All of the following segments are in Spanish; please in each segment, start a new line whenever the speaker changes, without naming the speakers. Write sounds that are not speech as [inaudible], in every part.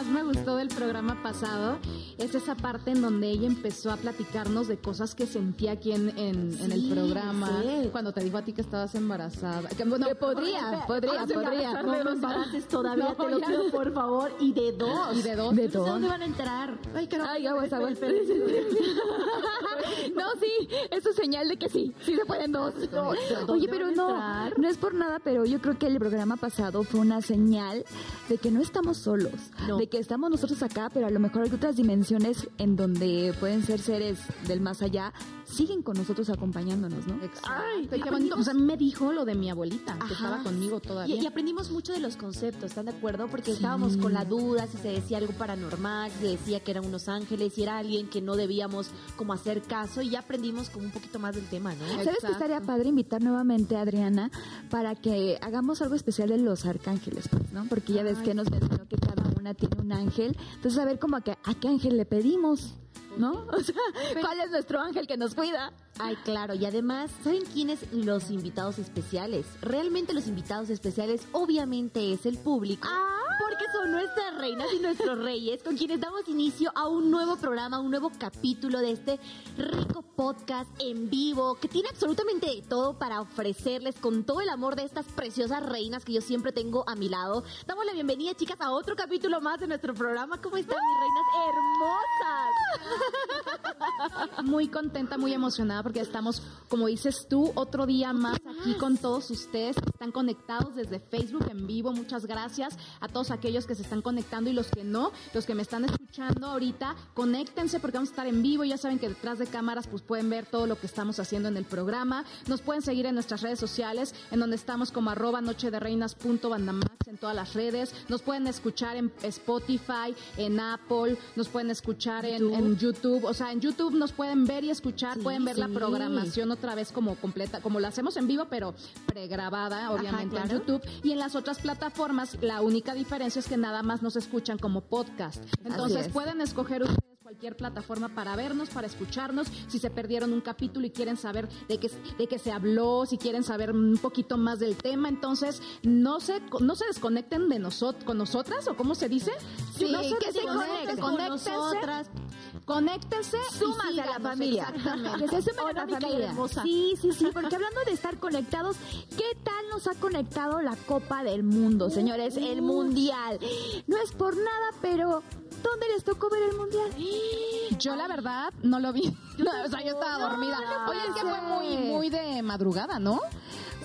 más me gustó del programa pasado es esa parte en donde ella empezó a platicarnos de cosas que sentía aquí en, en, el programa. Cuando te dijo a ti que estabas embarazada. Que,
bueno, podría, podría, podría.
No me embaraces todavía, te lo pido por favor. Y de dos. [laughs]
Y de dos.
De dos.
¿Dónde van a entrar?
Ay. Ay, aguas, aguas. [laughs] no, sí, eso es señal de que sí, sí se pueden dos. Oye, pero no, no es por nada, pero yo creo que el programa pasado fue una señal de que no estamos solos, de que estamos nosotros acá, pero a lo mejor hay otras dimensiones en donde pueden ser seres del más allá siguen con nosotros acompañándonos, ¿no?
Ay, qué bonito. O sea, me dijo lo de mi abuelita, que estaba conmigo todavía.
Y, aprendimos mucho de los conceptos, ¿están de acuerdo? Porque estábamos con la duda si se decía algo paranormal, si se decía que eran unos ángeles, si era alguien que no debíamos como hacer caso y ya aprendimos como un poquito más del tema, ¿no?
¿Sabes que estaría padre invitar nuevamente a Adriana para que hagamos algo especial de los arcángeles, pues, ¿no? Porque ya ves que nos mencionó que cada una tiene un ángel. Entonces, a ver cómo a qué, a qué ángel le pedimos. ¿No? [laughs] O sea, ¿cuál es nuestro ángel que nos cuida?
Ay, claro, y además, ¿saben quiénes los invitados especiales? Realmente los invitados especiales obviamente es el público.
Ah.
Porque son nuestras reinas y nuestros reyes con quienes damos inicio a un nuevo programa, un nuevo capítulo de este rico podcast en vivo que tiene absolutamente todo para ofrecerles con todo el amor de estas preciosas reinas que yo siempre tengo a mi lado. Damos la bienvenida, chicas, a otro capítulo más de nuestro programa. ¿Cómo están, mis reinas
hermosas? Muy contenta, muy emocionada porque estamos, como dices tú, otro día más aquí con todos ustedes están conectados desde Facebook en vivo. Muchas gracias a todos aquellos que se están conectando y los que no, los que me están escuchando ahorita, conéctense porque vamos a estar en vivo. Ya saben que detrás de cámaras pues pueden ver todo lo que estamos haciendo en el programa. Nos pueden seguir en nuestras redes sociales, en donde estamos como arroba noche de reinas punto en todas las redes. Nos pueden escuchar en Spotify, en Apple, nos pueden escuchar en YouTube. O sea, en YouTube nos pueden ver y escuchar, pueden ver la programación otra vez como completa, como la hacemos en vivo, pero pregrabada, obviamente, en YouTube. Y en las otras plataformas, la única diferencia es que nada más nos escuchan como podcast. Entonces pueden escoger ustedes cualquier plataforma para vernos, para escucharnos, si se perdieron un capítulo y quieren saber de qué, de qué se habló, si quieren saber un poquito más del tema, entonces no se, no se desconecten de nosotros, con nosotras, o cómo se dice,
sí, no se desconecten, con nosotras. conéctense
súmase a la familia.
Que se sumen a la familia. Sí, sí, sí, porque hablando de estar conectados, ¿qué tal nos ha conectado la Copa del Mundo, señores? El Mundial. No es por nada, pero ¿Dónde les tocó ver el mundial?
Yo la verdad no lo vi. [laughs] o sea, yo estaba dormida. Oye, es que fue muy, muy de madrugada, ¿no?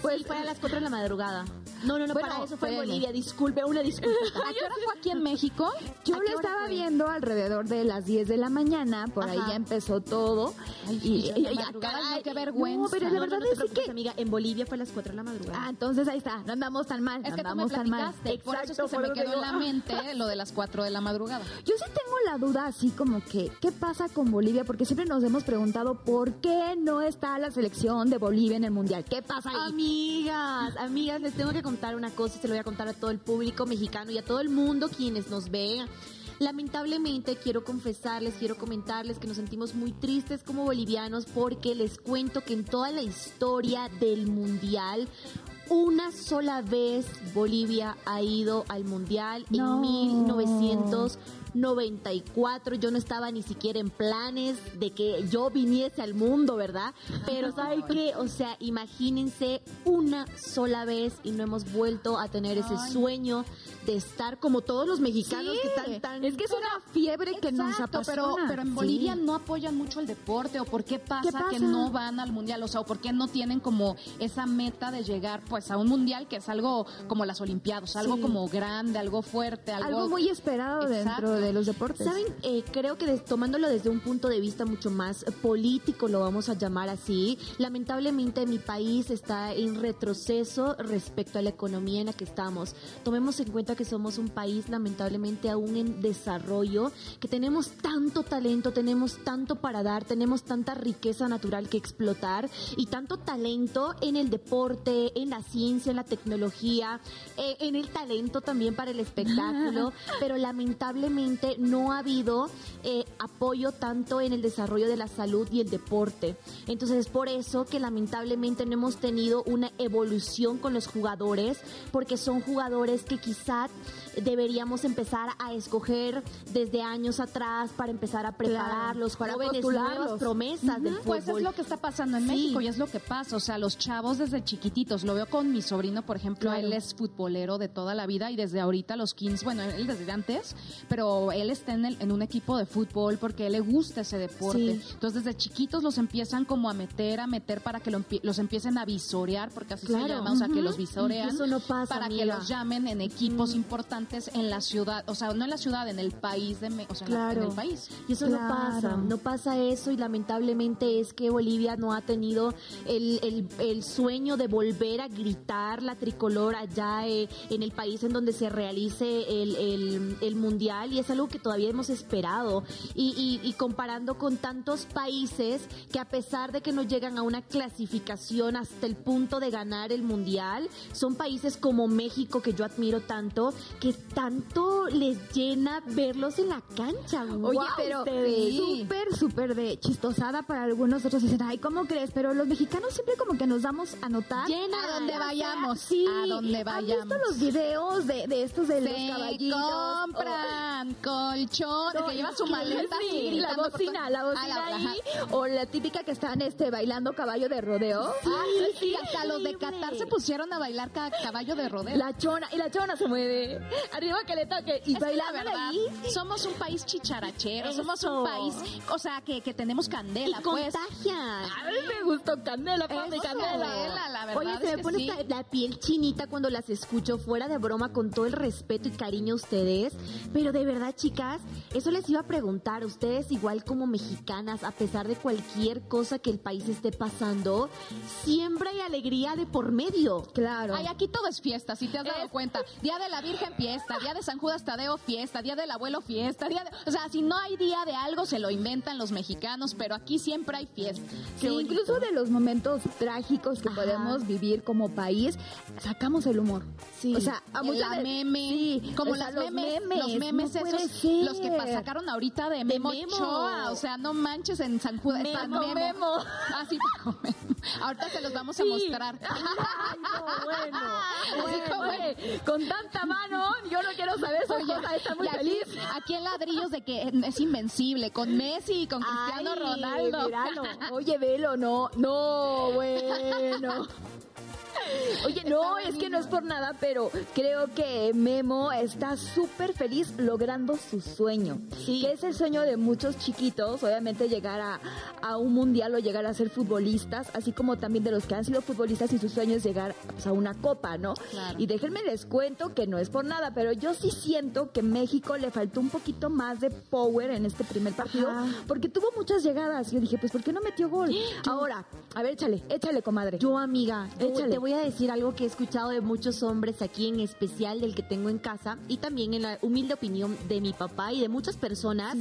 Pues fue a las 4 de la madrugada. No, no, no, para eso fue en Bolivia. Disculpe, una disculpa. [laughs]
¿A qué hora fue aquí en México?
Yo lo estaba viendo alrededor de las 10 de la mañana. Por ahí ya empezó todo.
Ay, y, y, y caray, qué vergüenza.
No, pero la verdad es que...
amiga, en Bolivia fue a las 4 de la madrugada.
Ah, entonces ahí está. No andamos tan mal.
Es
no
que
andamos
tú me tan mal. Por eso es que se me quedó en la mente lo de las 4 de la madrugada.
Yo sí tengo la duda así como que, ¿qué pasa con Bolivia? Porque siempre nos hemos preguntado por qué no está la selección de Bolivia en el Mundial. ¿Qué pasa ahí?
Amigas, amigas, les tengo que contar una cosa se lo voy a contar a todo el público mexicano y a todo el mundo quienes nos ven. Lamentablemente quiero confesarles, quiero comentarles que nos sentimos muy tristes como bolivianos porque les cuento que en toda la historia del mundial una sola vez Bolivia ha ido al mundial en 1900 94. Yo no estaba ni siquiera en planes de que yo viniese al mundo, ¿verdad? Pero [laughs] ¿sabe qué? O sea, imagínense una sola vez y no hemos vuelto a tener ese sueño de estar como todos los mexicanos que están tan...
Es que es una fiebre que nos apasiona.
Pero, pero en Bolivia no apoyan mucho el deporte o por qué pasa, que no van al mundial, o sea, o por qué no tienen como esa meta de llegar pues a un mundial que es algo como las olimpiadas, algo como grande, algo fuerte, algo,
muy esperado dentro de los deportes.
Saben, eh, creo que tomándolo desde un punto de vista mucho más político, lo vamos a llamar así, lamentablemente mi país está en retroceso respecto a la economía en la que estamos. Tomemos en cuenta que somos un país lamentablemente aún en desarrollo, que tenemos tanto talento, tenemos tanto para dar, tenemos tanta riqueza natural que explotar y tanto talento en el deporte, en la ciencia, en la tecnología, eh, en el talento también para el espectáculo, [laughs] pero lamentablemente no ha habido eh, apoyo tanto en el desarrollo de la salud y el deporte. Entonces es por eso que lamentablemente no hemos tenido una evolución con los jugadores, porque son jugadores que quizá deberíamos empezar a escoger desde años atrás para empezar a preparar los jóvenes nuevas promesas del fútbol.
Pues es lo que está pasando en México y es lo que pasa, o sea, los chavos desde chiquititos, lo veo con mi sobrino, por ejemplo, él es futbolero de toda la vida y desde ahorita los 15, bueno, él desde antes, pero él está en, en un equipo de fútbol porque él le gusta ese deporte. Entonces desde chiquitos los empiezan como a meter, a meter para que los empiecen a visorear, porque así se llama, o sea, que los visorean
Eso no pasa,
para que los llamen en equipos importantes en la ciudad, o sea, no en la ciudad, en el país, de, o sea, en, el país.
Y eso no pasa, no pasa eso y lamentablemente es que Bolivia no ha tenido el, el, sueño de volver a gritar la tricolor allá eh, en el país en donde se realice el, el, mundial y es algo que todavía hemos esperado. Y, y, comparando con tantos países que a pesar de que no llegan a una clasificación hasta el punto de ganar el mundial, son países como México que yo admiro tanto, que tanto les llena verlos en la cancha.
Oye, pero súper, súper de chistosada para algunos otros dicen, ay, ¿cómo crees? Pero los mexicanos siempre como que nos damos a notar.
Llena
a
donde vayamos.
sí,
a donde vayamos.
¿Han visto los videos de, de estos de los caballitos?
compran colchón, que lleva su maleta
sí, la bocina, la bocina ahí. O la típica que están este, bailando caballo de rodeo.
Sí, sí, hasta los de Qatar se pusieron a bailar caballo de rodeo.
La chona, y la chona se mueve arriba que le toque. Y bailar
verdad. Ahí. Somos un país chicharachero, somos un país, o sea, que, que tenemos candela,
y pues. contagian.
A mí me gustó candela, de
candela. La verdad
Oye, se me pone la piel chinita cuando las escucho, fuera de broma, con todo el respeto y cariño a ustedes. Pero de verdad, chicas, eso les iba a preguntar. Ustedes, igual como mexicanas, a pesar de cualquier cosa que el país esté pasando, siempre hay alegría de por medio.
Claro.
Ay, aquí todo es fiesta, si te has dado cuenta. Día de la Virgen, fiesta día de San Judas Tadeo, fiesta, día del abuelo, fiesta, día de... O sea, si no hay día de algo, se lo inventan los mexicanos, pero aquí siempre hay fiesta.
Sí, incluso de los momentos trágicos que podemos vivir como país, sacamos el humor.
Sí. O sea, a muchas meme, sí, como las los memes, los memes esos, los que sacaron ahorita de Memo, o sea, no manches en San Judas,
Memo, Memo. Memo.
Ah, [laughs] Ahorita se los vamos a mostrar. [laughs]
Ay, bueno. bueno, con tanta mano, yo no quiero saber eso. Oye, está muy feliz.
Aquí en ladrillos de que es invencible, con Messi y con Cristiano Ronaldo. [laughs]
Oye, velo, no, no, bueno. Oye, no, es que no es por nada, pero creo que Memo está súper feliz logrando su sueño. Sí. Que es el sueño de muchos chiquitos, obviamente llegar a, a un mundial o llegar a ser futbolistas, así como también de los que han sido futbolistas y su sueño es llegar pues, a una copa, ¿no? Y déjenme les cuento que no es por nada, pero yo sí siento que México le faltó un poquito más de power en este primer partido, porque tuvo muchas llegadas. Yo dije, pues, ¿por qué no metió gol? [gasps] Ahora, a ver, échale, échale, comadre.
Yo, amiga, échale. Te voy a decir algo que he escuchado de muchos hombres aquí, en especial del que tengo en casa, y también en la humilde opinión de mi papá y de muchas personas.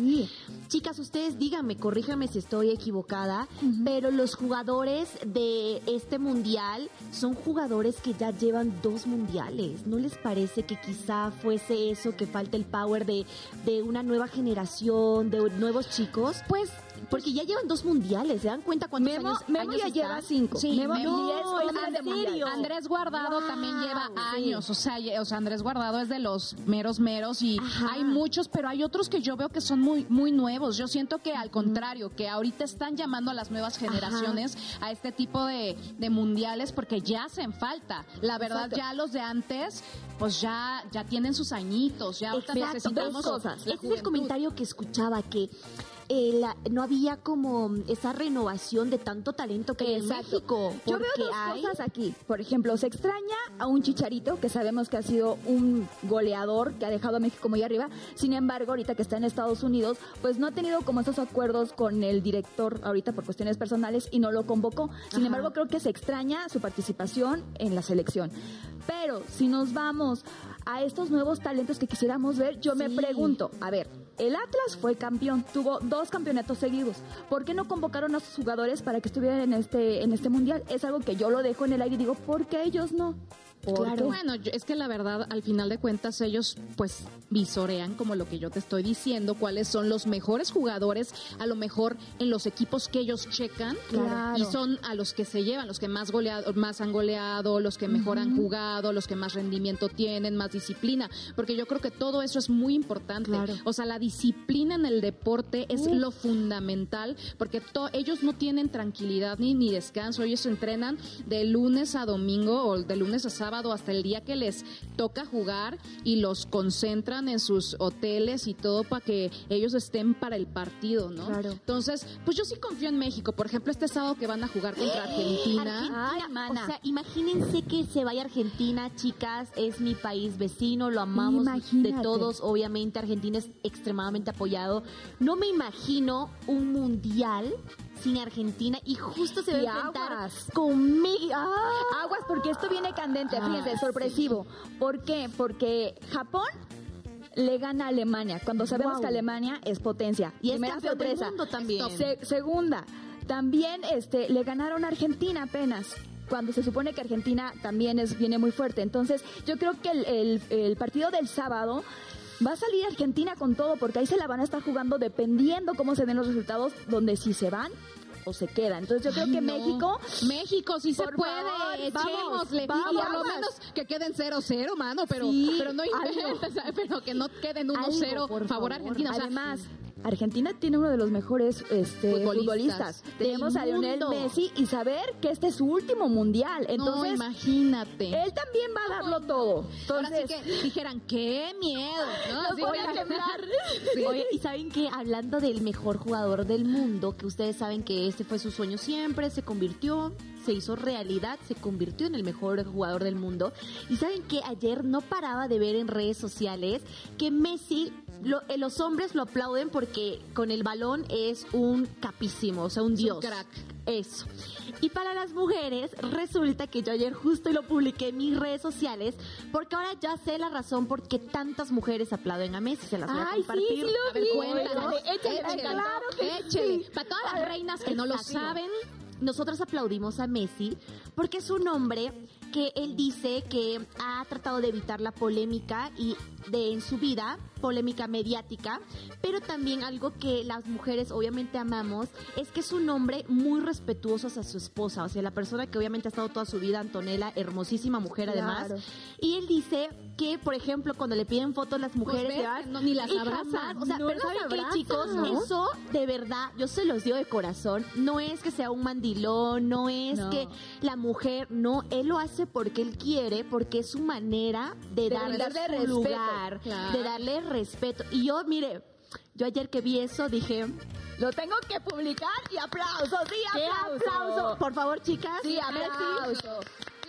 Chicas, ustedes díganme, corríjame si estoy equivocada, pero los jugadores de este mundial son jugadores que ya llevan dos mundiales. ¿No les parece que quizá fuese eso, que falta el power de, de una nueva generación, de nuevos chicos?
Pues
porque ya llevan dos mundiales, ¿se dan cuenta cuántos
Memo,
años,
Memo ya lleva cinco.
Sí,
Memo,
Andrés Guardado también lleva años, o sea, o sea, Andrés Guardado es de los meros meros y hay muchos, pero hay otros que yo veo que son muy muy nuevos. Yo siento que al contrario, que ahorita están llamando a las nuevas generaciones a este tipo de, de, mundiales porque ya hacen falta. La verdad, ya los de antes, pues ya ya tienen sus añitos, ya ahorita necesitamos
cosas. Este es el comentario que escuchaba que eh, no había como esa renovación de tanto talento que hay en México.
Yo veo dos cosas aquí. Por ejemplo, se extraña a un Chicharito, que sabemos que ha sido un goleador que ha dejado a México muy arriba. Sin embargo, ahorita que está en Estados Unidos, pues no ha tenido como esos acuerdos con el director ahorita por cuestiones personales y no lo convocó. Sin embargo, creo que se extraña su participación en la selección. Pero si nos vamos a estos nuevos talentos que quisiéramos ver, yo me pregunto, a ver, el Atlas fue campeón, tuvo dos campeonatos seguidos. ¿Por qué no convocaron a sus jugadores para que estuvieran en este, en este mundial? Es algo que yo lo dejo en el aire y digo, ¿por qué ellos no?
Claro. Bueno, es que la verdad, al final de cuentas, ellos pues visorean, como lo que yo te estoy diciendo, cuáles son los mejores jugadores, a lo mejor en los equipos que ellos checan, y son a los que se llevan, los que más goleado, más han goleado, los que mejor han jugado, los que más rendimiento tienen, más disciplina, porque yo creo que todo eso es muy importante. O sea, la disciplina en el deporte es lo fundamental, porque ellos no tienen tranquilidad ni, ni descanso, ellos entrenan de lunes a domingo o de lunes a sábado hasta el día que les toca jugar y los concentran en sus hoteles y todo para que ellos estén para el partido, ¿no? Claro. Entonces, pues yo sí confío en México. Por ejemplo, este sábado que van a jugar contra Argentina.
o sea, imagínense que se vaya a Argentina, chicas, es mi país vecino, lo amamos de todos. Obviamente, Argentina es extremadamente apoyado. No me imagino un mundial sin Argentina y justo se ve conmigo.
¡Ah! Aguas porque esto viene candente, fíjense, ah, sorpresivo. ¿Por qué? Porque Japón le gana a Alemania, cuando sabemos que Alemania es potencia.
Y es campeón del mundo también.
segunda, también este, le ganaron a Argentina apenas cuando se supone que Argentina también es, viene muy fuerte. Entonces, yo creo que el, el partido del sábado va a salir Argentina con todo porque ahí se la van a estar jugando dependiendo cómo se den los resultados, donde si se van o se queda. Entonces yo creo que México...
México sí se puede, echémosle. Vamos, y por lo menos que queden 0-0, mano, pero, pero no inventes, [laughs] pero que no queden 1-0 por favor Argentina.
Además, Argentina tiene uno de los mejores este, futbolistas. Tenemos a Lionel Messi y saber que este es su último mundial. Entonces,
no, imagínate.
Él también va a darlo todo.
Entonces, Ahora que dijeran, qué miedo. ¿no?
voy a Oye, y saben que hablando del mejor jugador del mundo, que ustedes saben que este fue su sueño siempre, se convirtió se hizo realidad, se convirtió en el mejor jugador del mundo. Y saben que ayer no paraba de ver en redes sociales que Messi, eh, los hombres lo aplauden porque con el balón es un capísimo, o sea, un dios.
crack.
Eso. Y para las mujeres, resulta que yo ayer justo lo publiqué en mis redes sociales, porque ahora ya sé la razón por qué tantas mujeres aplauden a Messi. Se las voy a compartir. Sí, sí
lo a ver, cuéntanos. Échale, claro échale. Para todas las reinas que no lo saben,
nosotros aplaudimos a Messi porque es un hombre que él dice que ha tratado de evitar la polémica y de en su vida, polémica mediática, pero también algo que las mujeres obviamente amamos es que es un hombre muy respetuoso hacia su esposa, o sea, la persona que obviamente ha estado toda su vida, Antonella, hermosísima mujer además, y él dice que, por ejemplo, cuando le piden fotos las pues mujeres,
ni las abrazan,
o sea, pero ¿saben qué, chicos? Eso, de verdad, yo se los digo de corazón, no es que sea un mandilón, no es que la mujer, no, él lo hace porque él quiere, porque es su manera de, darle, su lugar, de darle respeto. Y yo, mire, yo ayer que vi eso dije,
lo tengo que publicar y aplausos, sí,
aplauso. Por favor, chicas.
Sí, aplauso.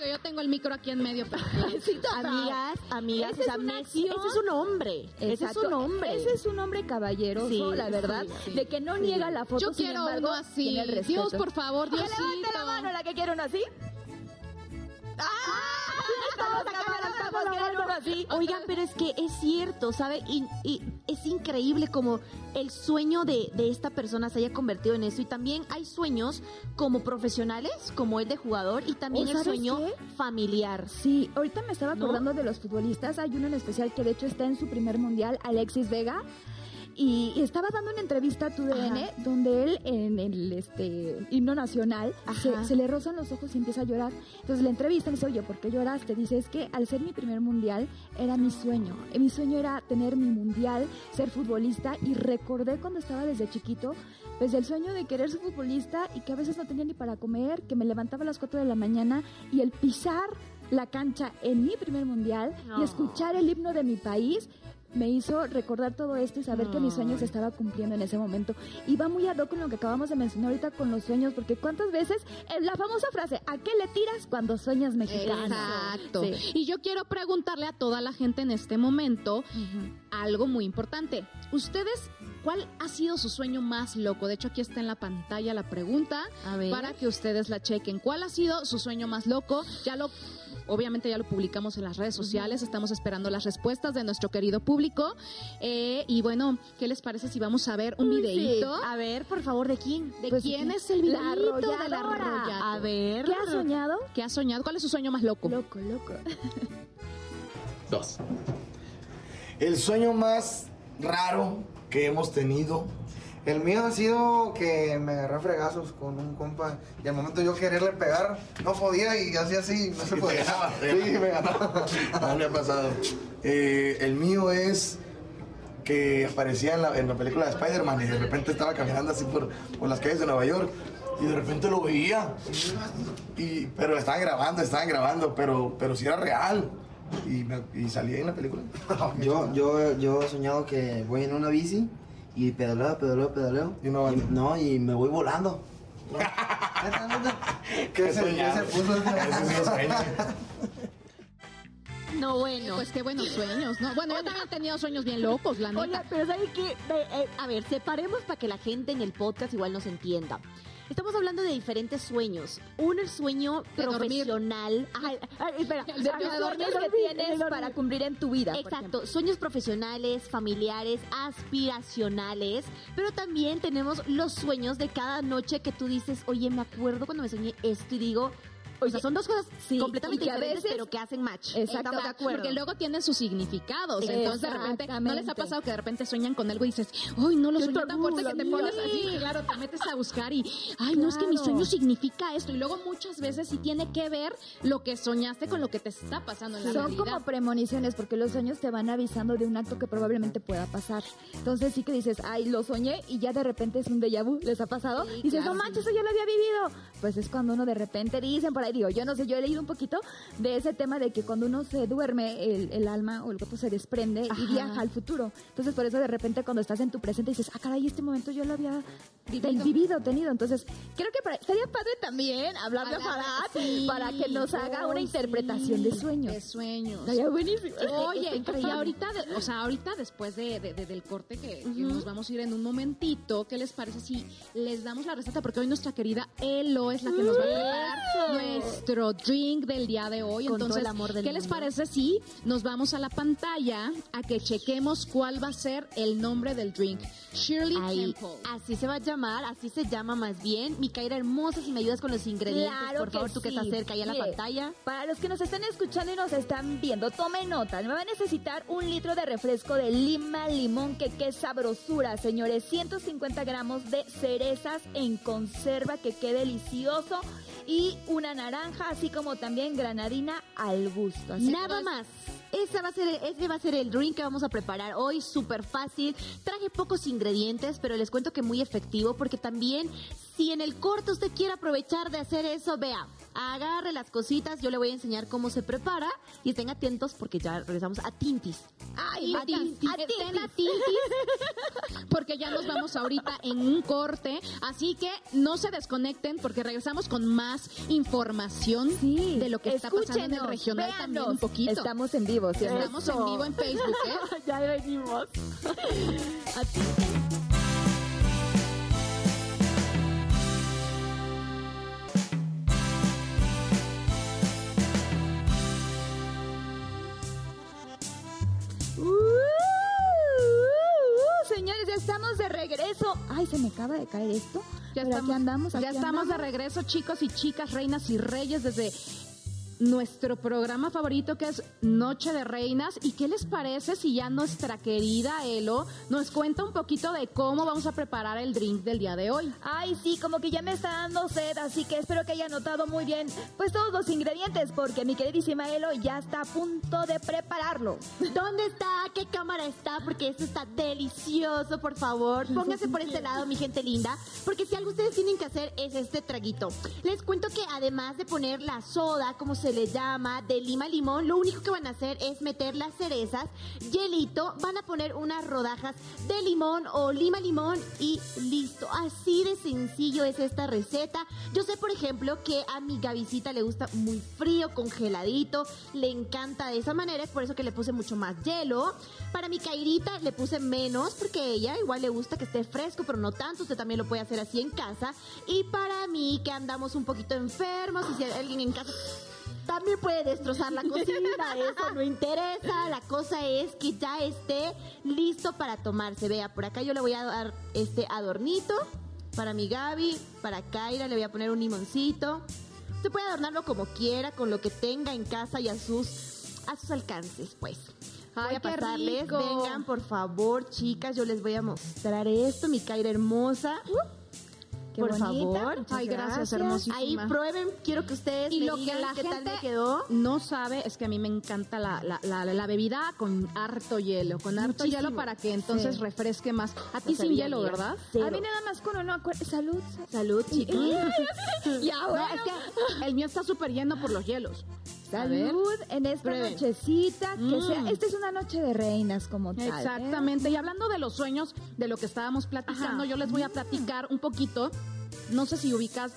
Yo tengo el micro aquí en medio. [laughs]
amigas, amigas, ese, es, Messi, ese es un hombre. Ese es un hombre.
Ese es un hombre caballeroso, la verdad, de que no niega la foto.
Yo quiero uno así. Dios, por favor, Diosito.
levante la mano la que quiere uno así.
Oigan, pero es que es cierto, ¿sabe? Y, es increíble como el sueño de, esta persona se haya convertido en eso. Y también hay sueños como profesionales, como el de jugador, y también el sueño familiar.
Sí, ahorita me estaba acordando de los futbolistas. Hay uno en especial que de hecho está en su primer mundial, Alexis Vega y, estaba dando una entrevista a TUDN donde él en el este himno nacional se, le rozan los ojos y empieza a llorar. Entonces la entrevista dice, oye, ¿por qué lloraste? Dice, es que al ser mi primer mundial era mi sueño. Mi sueño era tener mi mundial, ser futbolista y recordé cuando estaba desde chiquito pues el sueño de querer ser futbolista y que a veces no tenía ni para comer, que me levantaba a las 4 de la mañana y el pisar la cancha en mi primer mundial y escuchar el himno de mi país me hizo recordar todo esto y saber que mis sueños se estaba cumpliendo en ese momento. Y va muy ad hoc con lo que acabamos de mencionar ahorita con los sueños, porque cuántas veces eh, la famosa frase, ¿a qué le tiras cuando sueñas mexicano?
Exacto. Y yo quiero preguntarle a toda la gente en este momento algo muy importante. ¿Ustedes cuál ha sido su sueño más loco? De hecho, aquí está en la pantalla la pregunta para que ustedes la chequen. ¿Cuál ha sido su sueño más loco? Ya lo obviamente ya lo publicamos en las redes sociales, estamos esperando las respuestas de nuestro querido público. Eh, y bueno, ¿qué les parece si vamos a ver un videito?
A ver, por favor, ¿de quién?
¿De
Pues,
quién es el
la
videito de la
arrolladora?
A ver.
¿Qué has soñado?
¿Qué has soñado? ¿Cuál es su sueño más loco?
Loco, loco. [laughs]
Dos.
El sueño más raro que hemos tenido.
El mío ha sido que me agarré a fregazos con un compa y al momento yo quererle pegar no podía y así así no se podía. Sí, me ganaba.
Ah, me ha pasado. Eh, el mío es que aparecía en la, en la película de Spider-Man y de repente estaba caminando así por, por las calles de Nueva York y de repente lo veía. Y, pero estaban grabando, estaban grabando, pero, pero sí era real. Y, me- y salía en la película.
Yo, yo, yo he soñado que voy en una bici y pedaleo, pedaleo, pedaleo.
Y no
y me voy volando. [laughs]
¿Qué se, puso. [laughs]
No, bueno.
Pues qué buenos sueños, ¿no? Bueno, yo también he tenido sueños bien locos, la neta.
pero ¿sabe qué? Eh, a ver, separemos para que la gente en el podcast igual nos entienda. Estamos hablando de diferentes sueños. Uno, el sueño
De
profesional. Ay, ay, espera.
De
de
los
dormir
sueños que tienes para cumplir en tu vida.
Exacto, sueños profesionales, familiares, aspiracionales, pero también tenemos los sueños de cada noche que tú dices, oye, me acuerdo cuando me soñé esto y digo, o sea, son dos cosas
sí,
completamente diferentes,
veces-
pero que hacen match.
Exacto.
De acuerdo.
Porque luego tienen sus significados. Entonces, de repente, ¿no les ha pasado que de repente sueñan con algo y dices, ¡ay, no lo soñé tan fuerte que te pones así! Claro, te metes a buscar y, ¡ay, no, es que mi
Claro.
sueño significa esto! Y luego muchas veces sí tiene que ver lo que soñaste con lo que te está pasando en la
Son
realidad.
como premoniciones porque los sueños te van avisando de un acto que probablemente pueda pasar. Entonces sí que dices, ay, lo soñé y ya de repente es un déjà vu, ¿les ha pasado?
Sí,
y dices,
claro,
no manches,
sí.
eso ya lo había vivido. Pues es cuando uno de repente dicen por digo, yo no sé, yo he leído un poquito de ese tema de que cuando uno se duerme, el, el alma o el cuerpo se desprende
Ajá.
y viaja al futuro. Entonces por eso de repente cuando estás en tu presente dices, ah, caray, este momento yo lo había
Vivido.
vivido, tenido. Entonces creo que para- estaría padre también
Hablar-
Farad
sí.
para que nos haga una
Oh,
interpretación
sí,
de sueños.
De sueños.
Estaría buenísimo.
Oye, [laughs] y ahorita, de- o sea, ahorita después de, de- de- del corte que, que nos vamos a ir en un momentito, ¿qué les parece si les damos la receta? Porque hoy nuestra querida Elo es la que nos va a preparar nuestro drink del día de hoy.
Con todo
Entonces,
el amor del
¿qué les
mundo.
parece si nos vamos a la pantalla a que chequemos cuál va a ser el nombre del drink? Shirley Temple.
así se va a llamar, así se llama más bien. Micaela hermosa, si me ayudas con los ingredientes,
Claro
por favor,
que
tú que
sí.
estás cerca ahí a la pantalla.
Para los que nos están escuchando y nos están viendo, tomen nota. Me va a necesitar un litro de refresco de lima limón, que qué sabrosura, señores. 150 gramos de cerezas en conserva, que qué delicioso. Y una naranja, así como también granadina al gusto. Así
Nada más. Ese va, a ser, ese va a ser el drink que vamos a preparar hoy, súper fácil. Traje pocos ingredientes, pero les cuento que muy efectivo porque también si en el corte usted quiere aprovechar de hacer eso, vea, agarre las cositas, yo le voy a enseñar cómo se prepara y estén atentos porque ya regresamos a Tintis.
Ay,
a
a Tintis.
Tintis.
Estén a Tintis, [laughs] porque ya nos vamos ahorita en un corte. Así que no se desconecten porque regresamos con más información
Sí,
de lo que está pasando en el regional también un poquito.
Estamos en vivo, ¿sí?
Estamos en vivo en Facebook, ¿eh? [laughs]
ya venimos. Uh, uh, uh, señores, ya estamos de regreso. Ay, se me acaba de caer esto.
Ya
Pero
estamos,
aquí andamos.
ya estamos de regreso, chicos y chicas, reinas y reyes, desde nuestro programa favorito que es Noche de Reinas. ¿Y qué les parece si ya nuestra querida Elo nos cuenta un poquito de cómo vamos a preparar el drink del día de hoy?
Ay, sí, como que ya me está dando sed, así que espero que haya notado muy bien pues todos los ingredientes, porque mi queridísima Elo ya está a punto de prepararlo. [laughs]
¿Dónde está? ¿Qué cámara está? Porque esto está delicioso, por favor. [laughs] Pónganse por este lado, mi gente linda. Porque si algo ustedes tienen que hacer es este traguito. Les cuento que además de poner la soda, como se le llama, de lima limón, lo único que van a hacer es meter las cerezas, hielito, van a poner unas rodajas de limón o lima limón y listo. Así de sencillo es esta receta. Yo sé, por ejemplo, que a mi Gavisita le gusta muy frío, congeladito, le encanta de esa manera, es por eso que le puse mucho más hielo. Para mi Cairita le puse menos porque ella igual le gusta que esté fresco, pero no tanto, usted también lo puede hacer así en casa. Y para mí que andamos un poquito enfermos y si hay alguien en casa también puede destrozar la cocina, [laughs] eso no interesa. La cosa es que ya esté listo para tomarse. Vea, por acá yo le voy a dar este adornito para mi Gaby, para Kaira le voy a poner un limoncito. Usted puede adornarlo como quiera, con lo que tenga en casa y a sus, a sus alcances, pues. Voy a pasarles,
rico.
vengan por favor, chicas, yo les voy a mostrar esto, mi Kaira hermosa.
Qué
por
bonita.
favor.
Ay, gracias, hermosísima.
Ahí prueben, quiero que ustedes
Y
me
lo que la
qué tal
gente
me quedó.
no sabe es que a mí me encanta la, la, la, la bebida con harto hielo, con harto
Muchísimo.
hielo para que entonces
Sí.
refresque más. A ti
No
sin hielo, ¿verdad?
Cero.
A mí nada más con uno. Salud.
Salud, chicos. [laughs]
Ya,
No,
bueno.
es que el mío está súper lleno por los hielos.
Salud en esta
Prueben.
nochecita. Que
Mm.
sea, esta es una noche de reinas como tal. ¿eh?
Exactamente. Y hablando de los sueños, de lo que estábamos platicando,
Ajá.
yo les voy a platicar un poquito. No sé si ubicas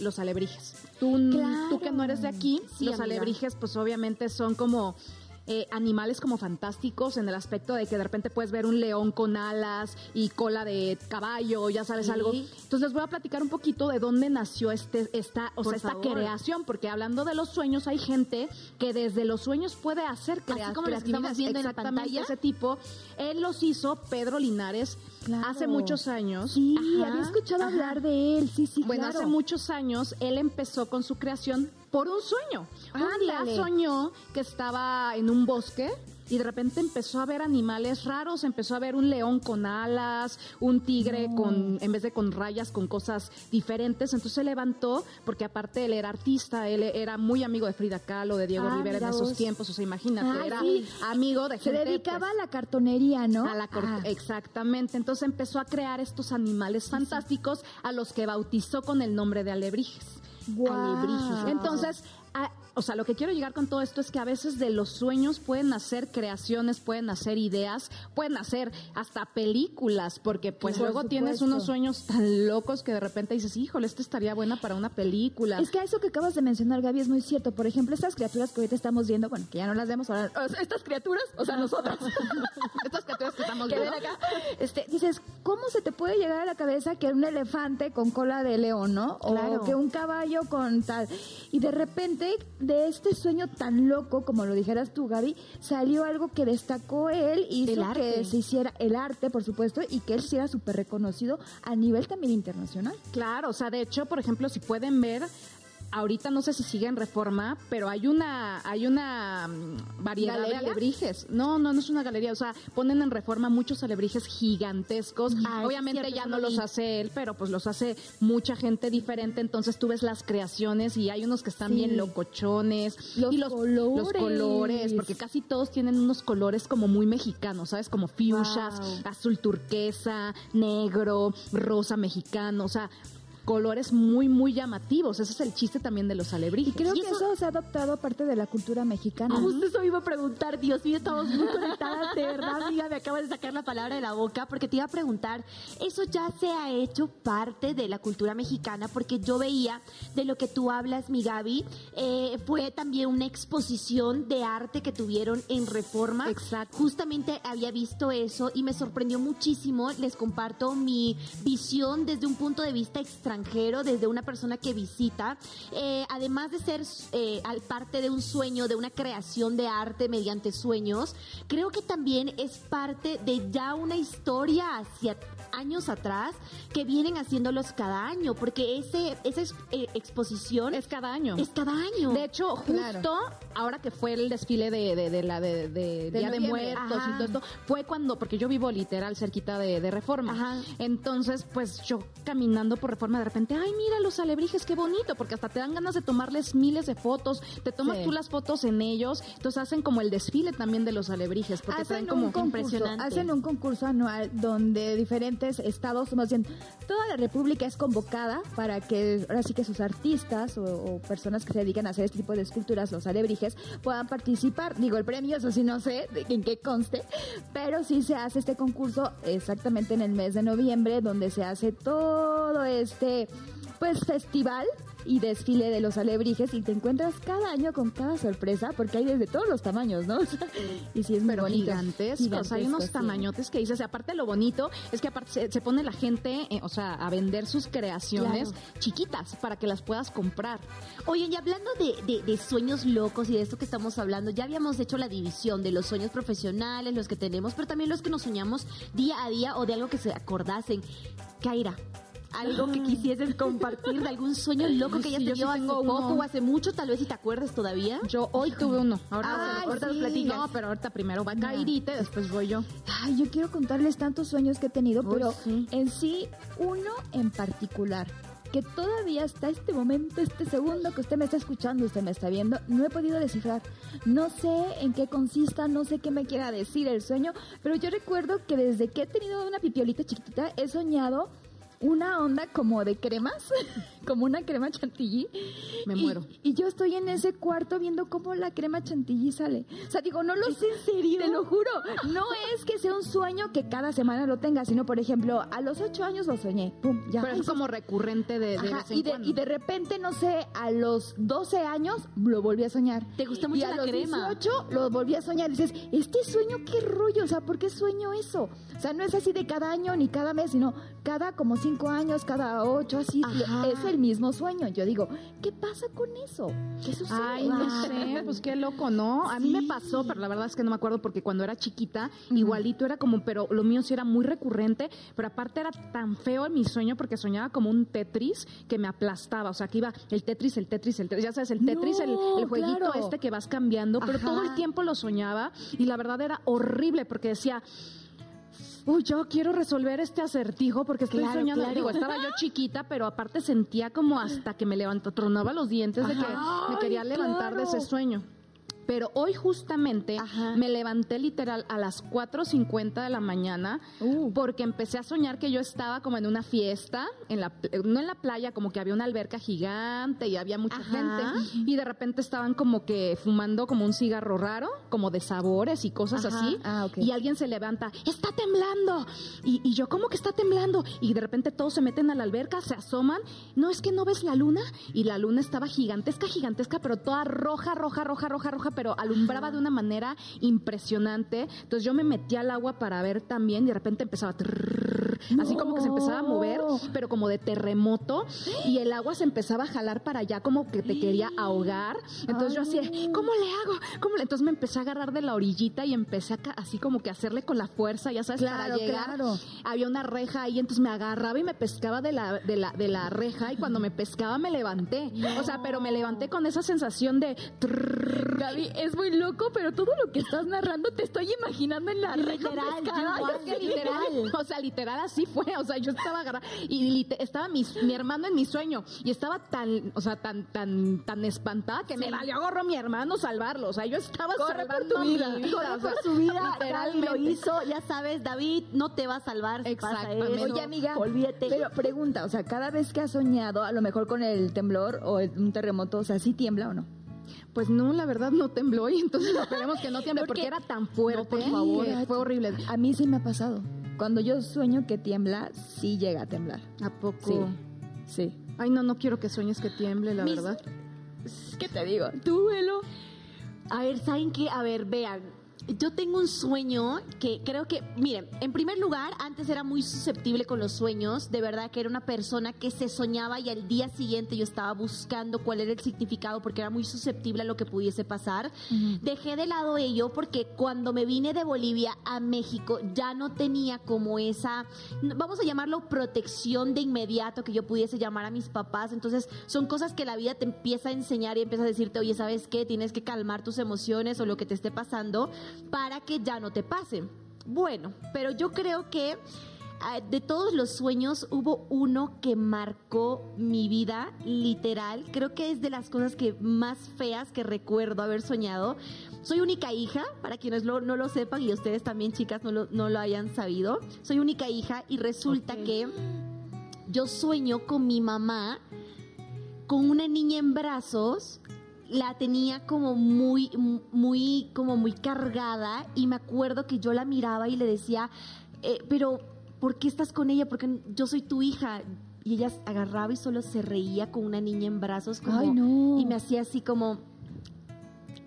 los alebrijes. Tú,
Claro.
tú que no eres de aquí,
Sí,
los
amiga.
alebrijes pues obviamente son como eh, animales como fantásticos en el aspecto de que de repente puedes ver un león con alas y cola de caballo, ya sabes
Sí.
algo. Entonces les voy a platicar un poquito de dónde nació este, esta, o
Por
sea, esta
favor.
creación, porque hablando de los sueños hay gente que desde los sueños puede hacer
Así
crea-
como los que estamos viendo en la
Exactamente
pantalla.
ese tipo. Él los hizo Pedro Linares
Claro.
hace muchos años.
Sí,
Ajá,
había escuchado
ajá.
hablar de él. Sí, sí,
Bueno,
claro.
hace muchos años él empezó con su creación por un sueño. Un día soñó que estaba en un bosque y de repente empezó a ver animales raros, empezó a ver un león con alas, un tigre con en vez de con rayas con cosas diferentes, entonces se levantó porque aparte él era artista, él era muy amigo de Frida Kahlo, de Diego
Ah,
Rivera en esos
vos.
tiempos, o sea, imagínate,
Ay,
era
sí.
amigo de
Se
gente
dedicaba
pues,
a la cartonería, ¿no?
a la
Ah.
Exactamente. Entonces empezó a crear estos animales fantásticos a los que bautizó con el nombre de alebrijes. Entonces, a- o sea, lo que quiero llegar con todo esto es que a veces de los sueños pueden nacer creaciones, pueden nacer ideas, pueden nacer hasta películas, porque pues
Por
luego tienes unos sueños tan locos que de repente dices, híjole, esto estaría buena para una película.
Es que eso que acabas de mencionar, Gaby, es muy cierto. Por ejemplo, estas criaturas que ahorita estamos viendo, bueno, que ya no las vemos ahora, estas criaturas, o sea, nosotras, [laughs]
estamos
que ven
viendo.
acá, [laughs] este, dices, ¿cómo se te puede llegar a la cabeza que un elefante con cola de león, ¿no?
Claro.
O que un caballo con tal. Y de repente, de este sueño tan loco, como lo dijeras tú, Gaby, salió algo que destacó él, hizo que se hiciera el arte, por supuesto, y que él se súper reconocido a nivel también internacional.
Claro, o sea, de hecho, por ejemplo, si pueden ver, ahorita no sé si sigue en reforma, pero hay una, hay una mm, variedad
¿Galería?
de alebrijes. No, no, no es una galería, o sea, ponen en reforma muchos alebrijes gigantescos.
Ah,
Obviamente
cierto,
ya no
lo
los hace él, pero pues los hace mucha gente diferente, entonces tú ves las creaciones y hay unos que están
Sí.
bien locochones.
Los
y los
colores.
Los colores, porque casi todos tienen unos colores como muy mexicanos, ¿sabes? Como fuchsias,
Wow.
azul turquesa, negro, rosa mexicano, o sea, colores muy, muy llamativos. Ese es el chiste también de los alebrijes.
Y creo
Y
que
eso-
eso se ha adoptado parte de la cultura mexicana.
Justo eso iba a preguntar, Dios mío, estamos muy conectadas, de verdad, amiga, me acabas de sacar la palabra de la boca, porque te iba a preguntar, eso ya se ha hecho parte de la cultura mexicana, porque yo veía de lo que tú hablas, mi Gaby, eh, fue también una exposición de arte que tuvieron en Reforma.
Exacto.
Justamente había visto eso y me sorprendió muchísimo, les comparto mi visión desde un punto de vista extranjero, desde una persona que visita, Eh, además de ser eh, al parte de un sueño, de una creación de arte mediante sueños, creo que también es parte de ya una historia hacia años atrás que vienen haciéndolos cada año, porque ese, esa eh, exposición
Es cada año.
es cada año.
De hecho, justo
Claro.
ahora que fue el desfile de, de, de la de, de Día de. Muertos
Ajá.
y todo esto, fue cuando, porque yo vivo literal cerquita de, de Reforma.
Ajá.
Entonces, pues yo caminando por Reforma, de repente, ay, mira los alebrijes, qué bonito, porque hasta te dan ganas de tomarles miles de fotos, te tomas
Sí.
tú las fotos en ellos, entonces hacen como el desfile también de los alebrijes, porque traen como
un concurso,
impresionante.
hacen un concurso anual donde diferentes estados, más bien toda la república es convocada para que ahora sí que sus artistas o, o personas que se dedican a hacer este tipo de esculturas, los alebrijes, puedan participar. Digo, el premio, eso sí no sé de en qué conste, pero sí se hace este concurso exactamente en el mes de noviembre, donde se hace todo este pues festival y desfile de los alebrijes y te encuentras cada año con cada sorpresa porque hay desde todos los tamaños, ¿no? [laughs]
y sí es muy bonito. Gigantescos, hay unos tamañotes que dices, aparte lo bonito es que aparte se, pone la gente, eh, o sea, a vender sus creaciones chiquitas para que las puedas comprar.
Oye, y hablando de, de, sueños locos y de esto que estamos hablando, ya habíamos hecho la división de los sueños profesionales, los que tenemos, pero también los que nos soñamos día a día o de algo que se acordasen. Kaira, algo que quisieses compartir de algún sueño loco que hayas tenido hace poco o hace mucho, tal vez si te acuerdes todavía.
Yo hoy tuve uno. Ahora, ahorita No, pero ahorita primero va Kairita y después voy yo.
Ay, yo quiero contarles tantos sueños que he tenido, pero en sí, uno en particular que todavía hasta este momento, este segundo que usted me está escuchando, usted me está viendo, no he podido descifrar. No sé en qué consista, no sé qué me quiera decir el sueño, pero yo recuerdo que desde que he tenido una pipiolita chiquitita he soñado una onda como de cremas, [laughs] como una crema chantilly.
Me muero.
Y yo estoy en ese cuarto viendo cómo la crema chantilly sale. O sea, digo, no lo sé en serio. Te lo juro. No es que sea un sueño que cada semana lo tenga, sino, por ejemplo, a los ocho años lo soñé. Pum,
ya. Pero es como recurrente de, de,
y, de y de repente, no sé, a los 12 años lo volví a soñar.
¿Te gusta mucho
y
a
los
crema?
18 lo volví a soñar. Y dices, este sueño, qué rollo. O sea, ¿por qué sueño eso? O sea, no es así de cada año ni cada mes, sino cada como cinco años, cada ocho, así. Es el mismo sueño. Yo digo, ¿qué pasa con eso? ¿Qué sucede?
Ay, no [laughs] sé, pues qué loco, ¿no? A mí me pasó, pero la verdad es que no me acuerdo porque cuando era chiquita, igualito era como, pero lo mío sí era muy recurrente, pero aparte era tan feo en mi sueño porque soñaba como un Tetris que me aplastaba. O sea, que iba el Tetris, el Tetris, el Tetris. Ya sabes, el Tetris, el, jueguito este que vas cambiando, pero todo el tiempo lo soñaba y la verdad era horrible porque decía uy, yo quiero resolver este acertijo porque estoy soñando. Digo, estaba yo chiquita, pero aparte sentía como hasta que me levantó, tronaba los dientes de que me quería levantar de ese sueño. Pero hoy justamente me levanté literal a las 4.50 de la mañana uh. porque empecé a soñar que yo estaba como en una fiesta, en la, no en la playa, como que había una alberca gigante y había mucha gente y de repente estaban como que fumando como un cigarro raro, como de sabores y cosas así. Ah, y alguien se levanta, está temblando. Y, y yo, ¿cómo que está temblando? Y de repente todos se meten a la alberca, se asoman. No, es que no ves la luna. Y la luna estaba gigantesca, gigantesca, pero toda roja, roja, roja, roja, roja pero alumbraba de una manera impresionante. Entonces yo me metí al agua para ver también y de repente empezaba así como que se empezaba a mover, pero como de terremoto y el agua se empezaba a jalar para allá como que te quería ahogar. Entonces yo así, ¿cómo le hago? ¿Cómo le? Entonces me empecé a agarrar de la orillita y empecé a, así como que hacerle con la fuerza, ya sabes, para llegar. Había una reja ahí, entonces me agarraba y me pescaba de la, de la, de la reja y cuando me pescaba me levanté. O sea, pero me levanté con esa sensación de
Gaby, es muy loco, pero todo lo que estás narrando te estoy imaginando en la
literal,
literal. O sea, literal así fue. O sea, yo estaba agarrada y estaba mi, mi hermano en mi sueño y estaba tan, o sea, tan, tan, tan espantada que me valió gorro mi hermano salvarlo. O sea, yo estaba
Corre por tu vida. Corre por su vida. Literalmente. lo hizo, ya sabes, David no te va a salvar.
Exactamente. Oye, amiga, olvídate. Pero pregunta, o sea, cada vez que has soñado, a lo mejor con el temblor o un terremoto, o sea, ¿sí tiembla o no?
Pues no, la verdad no tembló y entonces esperemos que no [laughs] tiemble porque, era tan fuerte. por favor, fue horrible.
A mí sí me ha pasado. Cuando yo sueño que tiembla, sí llega a temblar.
¿A poco?
Sí.
Ay, no, no quiero que sueñes que tiemble, la verdad.
¿Qué te digo? Tú, velo.
A ver, ¿saben qué? A ver, vean yo tengo un sueño que creo que, miren, en primer lugar, antes era muy susceptible con los sueños, de verdad que era una persona que se soñaba y al día siguiente yo estaba buscando cuál era el significado porque era muy susceptible a lo que pudiese pasar. Dejé de lado ello porque cuando me vine de Bolivia a México ya no tenía como esa, vamos a llamarlo protección de inmediato que yo pudiese llamar a mis papás. Entonces son cosas que la vida te empieza a enseñar y empieza a decirte, oye, ¿sabes qué? Tienes que calmar tus emociones o lo que te esté pasando para que ya no te pase. Bueno, pero yo creo que ah, de todos los sueños hubo uno que marcó mi vida literal. Creo que es de las cosas que más feas que recuerdo haber soñado. Soy única hija, para quienes no lo sepan y ustedes también chicas no lo, no lo hayan sabido. Soy única hija y resulta que yo sueño con mi mamá, con una niña en brazos la tenía como muy, muy, como muy cargada y me acuerdo que yo la miraba y le decía, eh, pero ¿por qué estás con ella? Porque yo soy tu hija, y ella agarraba y solo se reía con una niña en brazos como,
Ay, no.
y me hacía así como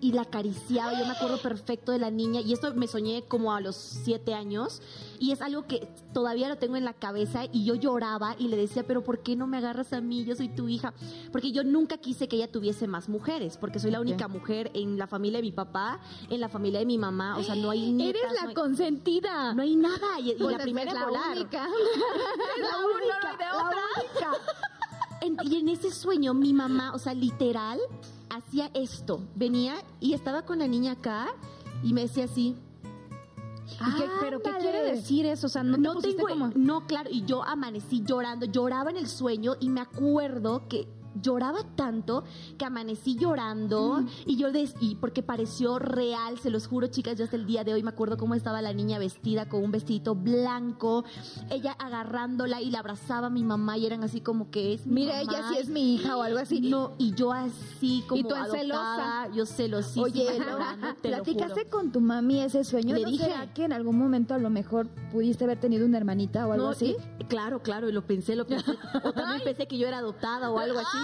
y la acariciaba, yo me acuerdo perfecto de la niña y esto me soñé como a los siete años y es algo que todavía lo tengo en la cabeza y yo lloraba y le decía, pero ¿por qué no me agarras a mí? Yo soy tu hija, porque yo nunca quise que ella tuviese más mujeres, porque soy la única mujer en la familia de mi papá, en la familia de mi mamá, o sea, no hay nietas,
Eres
no
la
hay-
consentida.
no hay nada y, y
Pues
la primera
es la
volar. [laughs]
única.
la única, la única. En- y en ese sueño mi mamá, o sea, literal, hacía esto. Venía y estaba con la niña acá y me decía así.
¿Y qué- ¿Pero qué quiere decir eso? O sea, no, te
No tengo,
como...
no, claro, y yo amanecí llorando, lloraba en el sueño y me acuerdo que lloraba tanto que amanecí llorando
Mm.
y yo des, y porque pareció real, se los juro, chicas, yo hasta el día de hoy me acuerdo cómo estaba la niña vestida con un vestidito blanco, ella agarrándola y la abrazaba a mi mamá y eran así como que es mi
Mira, ella sí es mi hija o algo así.
No, y yo así como
Y tú
adoptada,
celosa.
yo celosísima.
Oye, [laughs] ¿no?
te
platicaste con tu mami ese sueño.
Le
¿No
dije.
será que en algún momento a lo mejor pudiste haber tenido una hermanita o algo
No,
así?
y- claro, claro, y lo pensé, lo pensé. [laughs] O también pensé que yo era adoptada o algo así.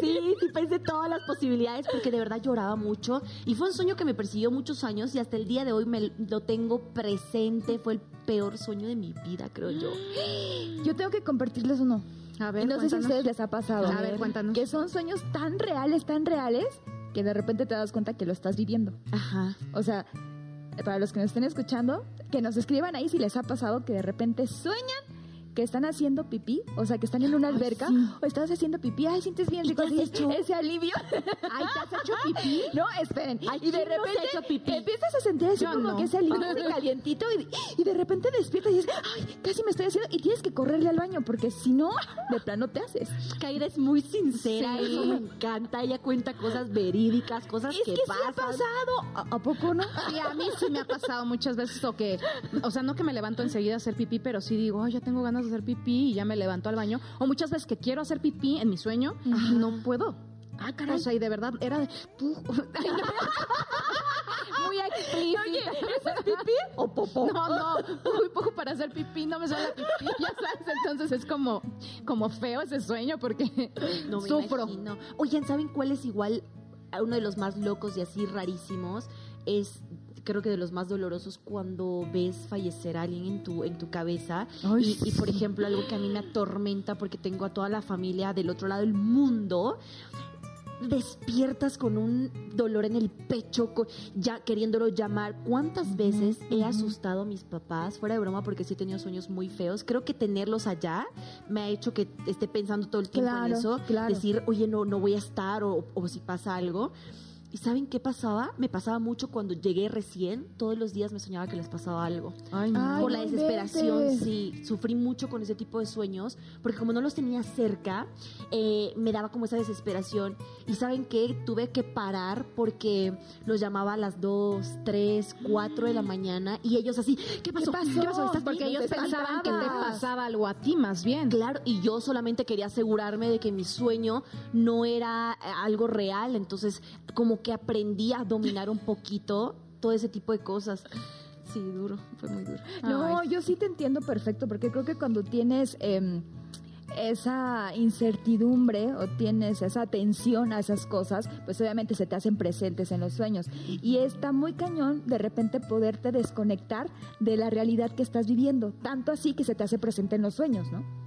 Sí, sí, pensé todas las posibilidades porque de verdad lloraba mucho. Y fue un sueño que me persiguió muchos años y hasta el día de hoy me lo tengo presente. Fue el peor sueño de mi vida, creo yo. [gasps]
Yo tengo que compartirles uno.
A ver,
Y no sé si a
cuéntanos.
ustedes les ha pasado.
A ver, cuéntanos.
Que son sueños tan reales, tan reales, que de repente te das cuenta que lo estás viviendo.
Ajá.
O sea, para los que nos estén escuchando, que nos escriban ahí si les ha pasado que de repente sueñan que están haciendo pipí, o sea, que están en una alberca, o estás haciendo pipí, ay, sientes bien
¿Y
rico,
te has
así,
hecho?
ese alivio.
Ay, ¿te has hecho pipí? [laughs]
No, esperen.
Ay,
y de
¿quién no se ha
repente
hecho pipí?
empiezas a sentir así
Yo
como
no.
que ese alivio [laughs] calientito y, y de repente despiertas y dices, ay, casi me estoy haciendo y tienes que correrle al baño porque si no, de plano te haces.
Kaira es muy sincera,
Sí.
eso me encanta. Ella cuenta cosas verídicas, cosas
Es
que,
que, sí
pasan.
ha pasado. ¿A, a poco no?
Sí, a mí sí me ha pasado muchas veces o que, o sea, no que me levanto enseguida a hacer pipí, pero sí digo, ay, ya tengo ganas de hacer pipí y ya me levanto al baño. O muchas veces que quiero hacer pipí en mi sueño y no puedo.
Ah,
O sea, y de verdad era de... [laughs]
Muy explícita. ¿Eso es pipí o popó?
No, no, muy poco para hacer pipí, no me sale la pipí, ya sabes, entonces es como, como feo ese sueño porque
No me
sufro.
imagino. Oigan, ¿saben cuál es igual a uno de los más locos y así rarísimos? Es creo que de los más dolorosos cuando ves fallecer a alguien en tu en tu cabeza
Ay,
y, y, por ejemplo algo que a mí me atormenta porque tengo a toda la familia del otro lado del mundo despiertas con un dolor en el pecho, ya queriéndolo llamar. ¿Cuántas veces he asustado a mis papás? Fuera de broma, porque sí he tenido sueños muy feos. Creo que tenerlos allá me ha hecho que esté pensando todo el tiempo en eso.
claro.
Decir, oye, no, no voy a estar, o, o si pasa algo. ¿Y saben qué pasaba? Me pasaba mucho cuando llegué recién. Todos los días me soñaba que les pasaba algo.
Ay, no.
Ay,
Por la desesperación, sí. Sufrí mucho con ese tipo de sueños, porque como no los tenía cerca, eh, me daba como esa desesperación. Y ¿saben qué? Tuve que parar porque los llamaba a las 2, 3, 4 de la [gasps] mañana y ellos así, ¿qué pasó?
pasó?
¿Qué pasó? ¿Estás
Porque
bien?
ellos pensaban que te pasaba algo a ti más bien.
Claro, y yo solamente quería asegurarme de que mi sueño no era eh, algo real, entonces como que aprendí a dominar un poquito todo ese tipo de cosas. Sí, duro, fue muy duro.
No, yo sí te entiendo perfecto, porque creo que cuando tienes em, esa incertidumbre o tienes esa atención a esas cosas, pues obviamente se te hacen presentes en los sueños. Y está muy cañón de repente poderte desconectar de la realidad que estás viviendo, tanto así que se te hace presente en los sueños, ¿no?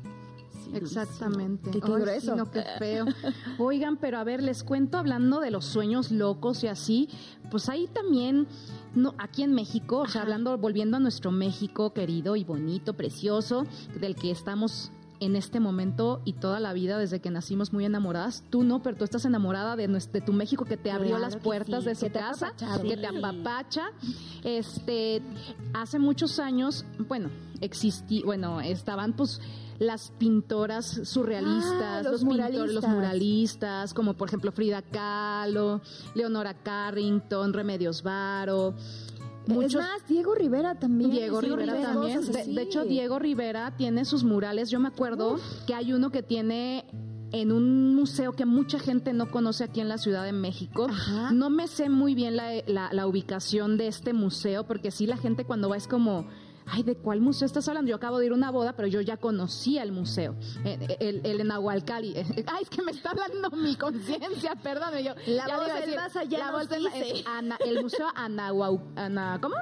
Exactamente.
Qué- qué
Ay,
grueso.
sí, no, qué feo. [laughs] Oigan, pero a ver, les cuento hablando de los sueños locos y así, pues ahí también, no, aquí en México, o sea, hablando, volviendo a nuestro México querido y bonito, precioso, del que estamos en este momento y toda la vida desde que nacimos muy enamoradas. Tú no, pero tú estás enamorada de, nues- de tu México que te abrió
Claro
las puertas
sí,
de su casa, que te apapacha. Este, hace muchos años, bueno, existí, bueno, estaban pues las pintoras surrealistas,
Ah, los
los, pintores, los
muralistas.
muralistas, como por ejemplo Frida Kahlo, Leonora Carrington, Remedios Varo.
Es
Muchos,
más, Diego Rivera también.
Diego Rivera
Rivera,
también.
cosas
De, hecho, Diego Rivera tiene sus murales. Yo me acuerdo que hay uno que tiene en un museo que mucha gente no conoce aquí en la Ciudad de México.
Ajá.
No me sé muy bien la, la- la ubicación de este museo, porque sí la gente cuando va es como ay, ¿de cuál museo estás hablando? Yo acabo de ir a una boda, pero yo ya conocía el museo, eh, el, el, en Nahualcali. [laughs] Ay, es que me está hablando mi conciencia, perdón. Yo,
la voz del más allá la voz del,
el museo Anahuau, Ana, ¿cómo?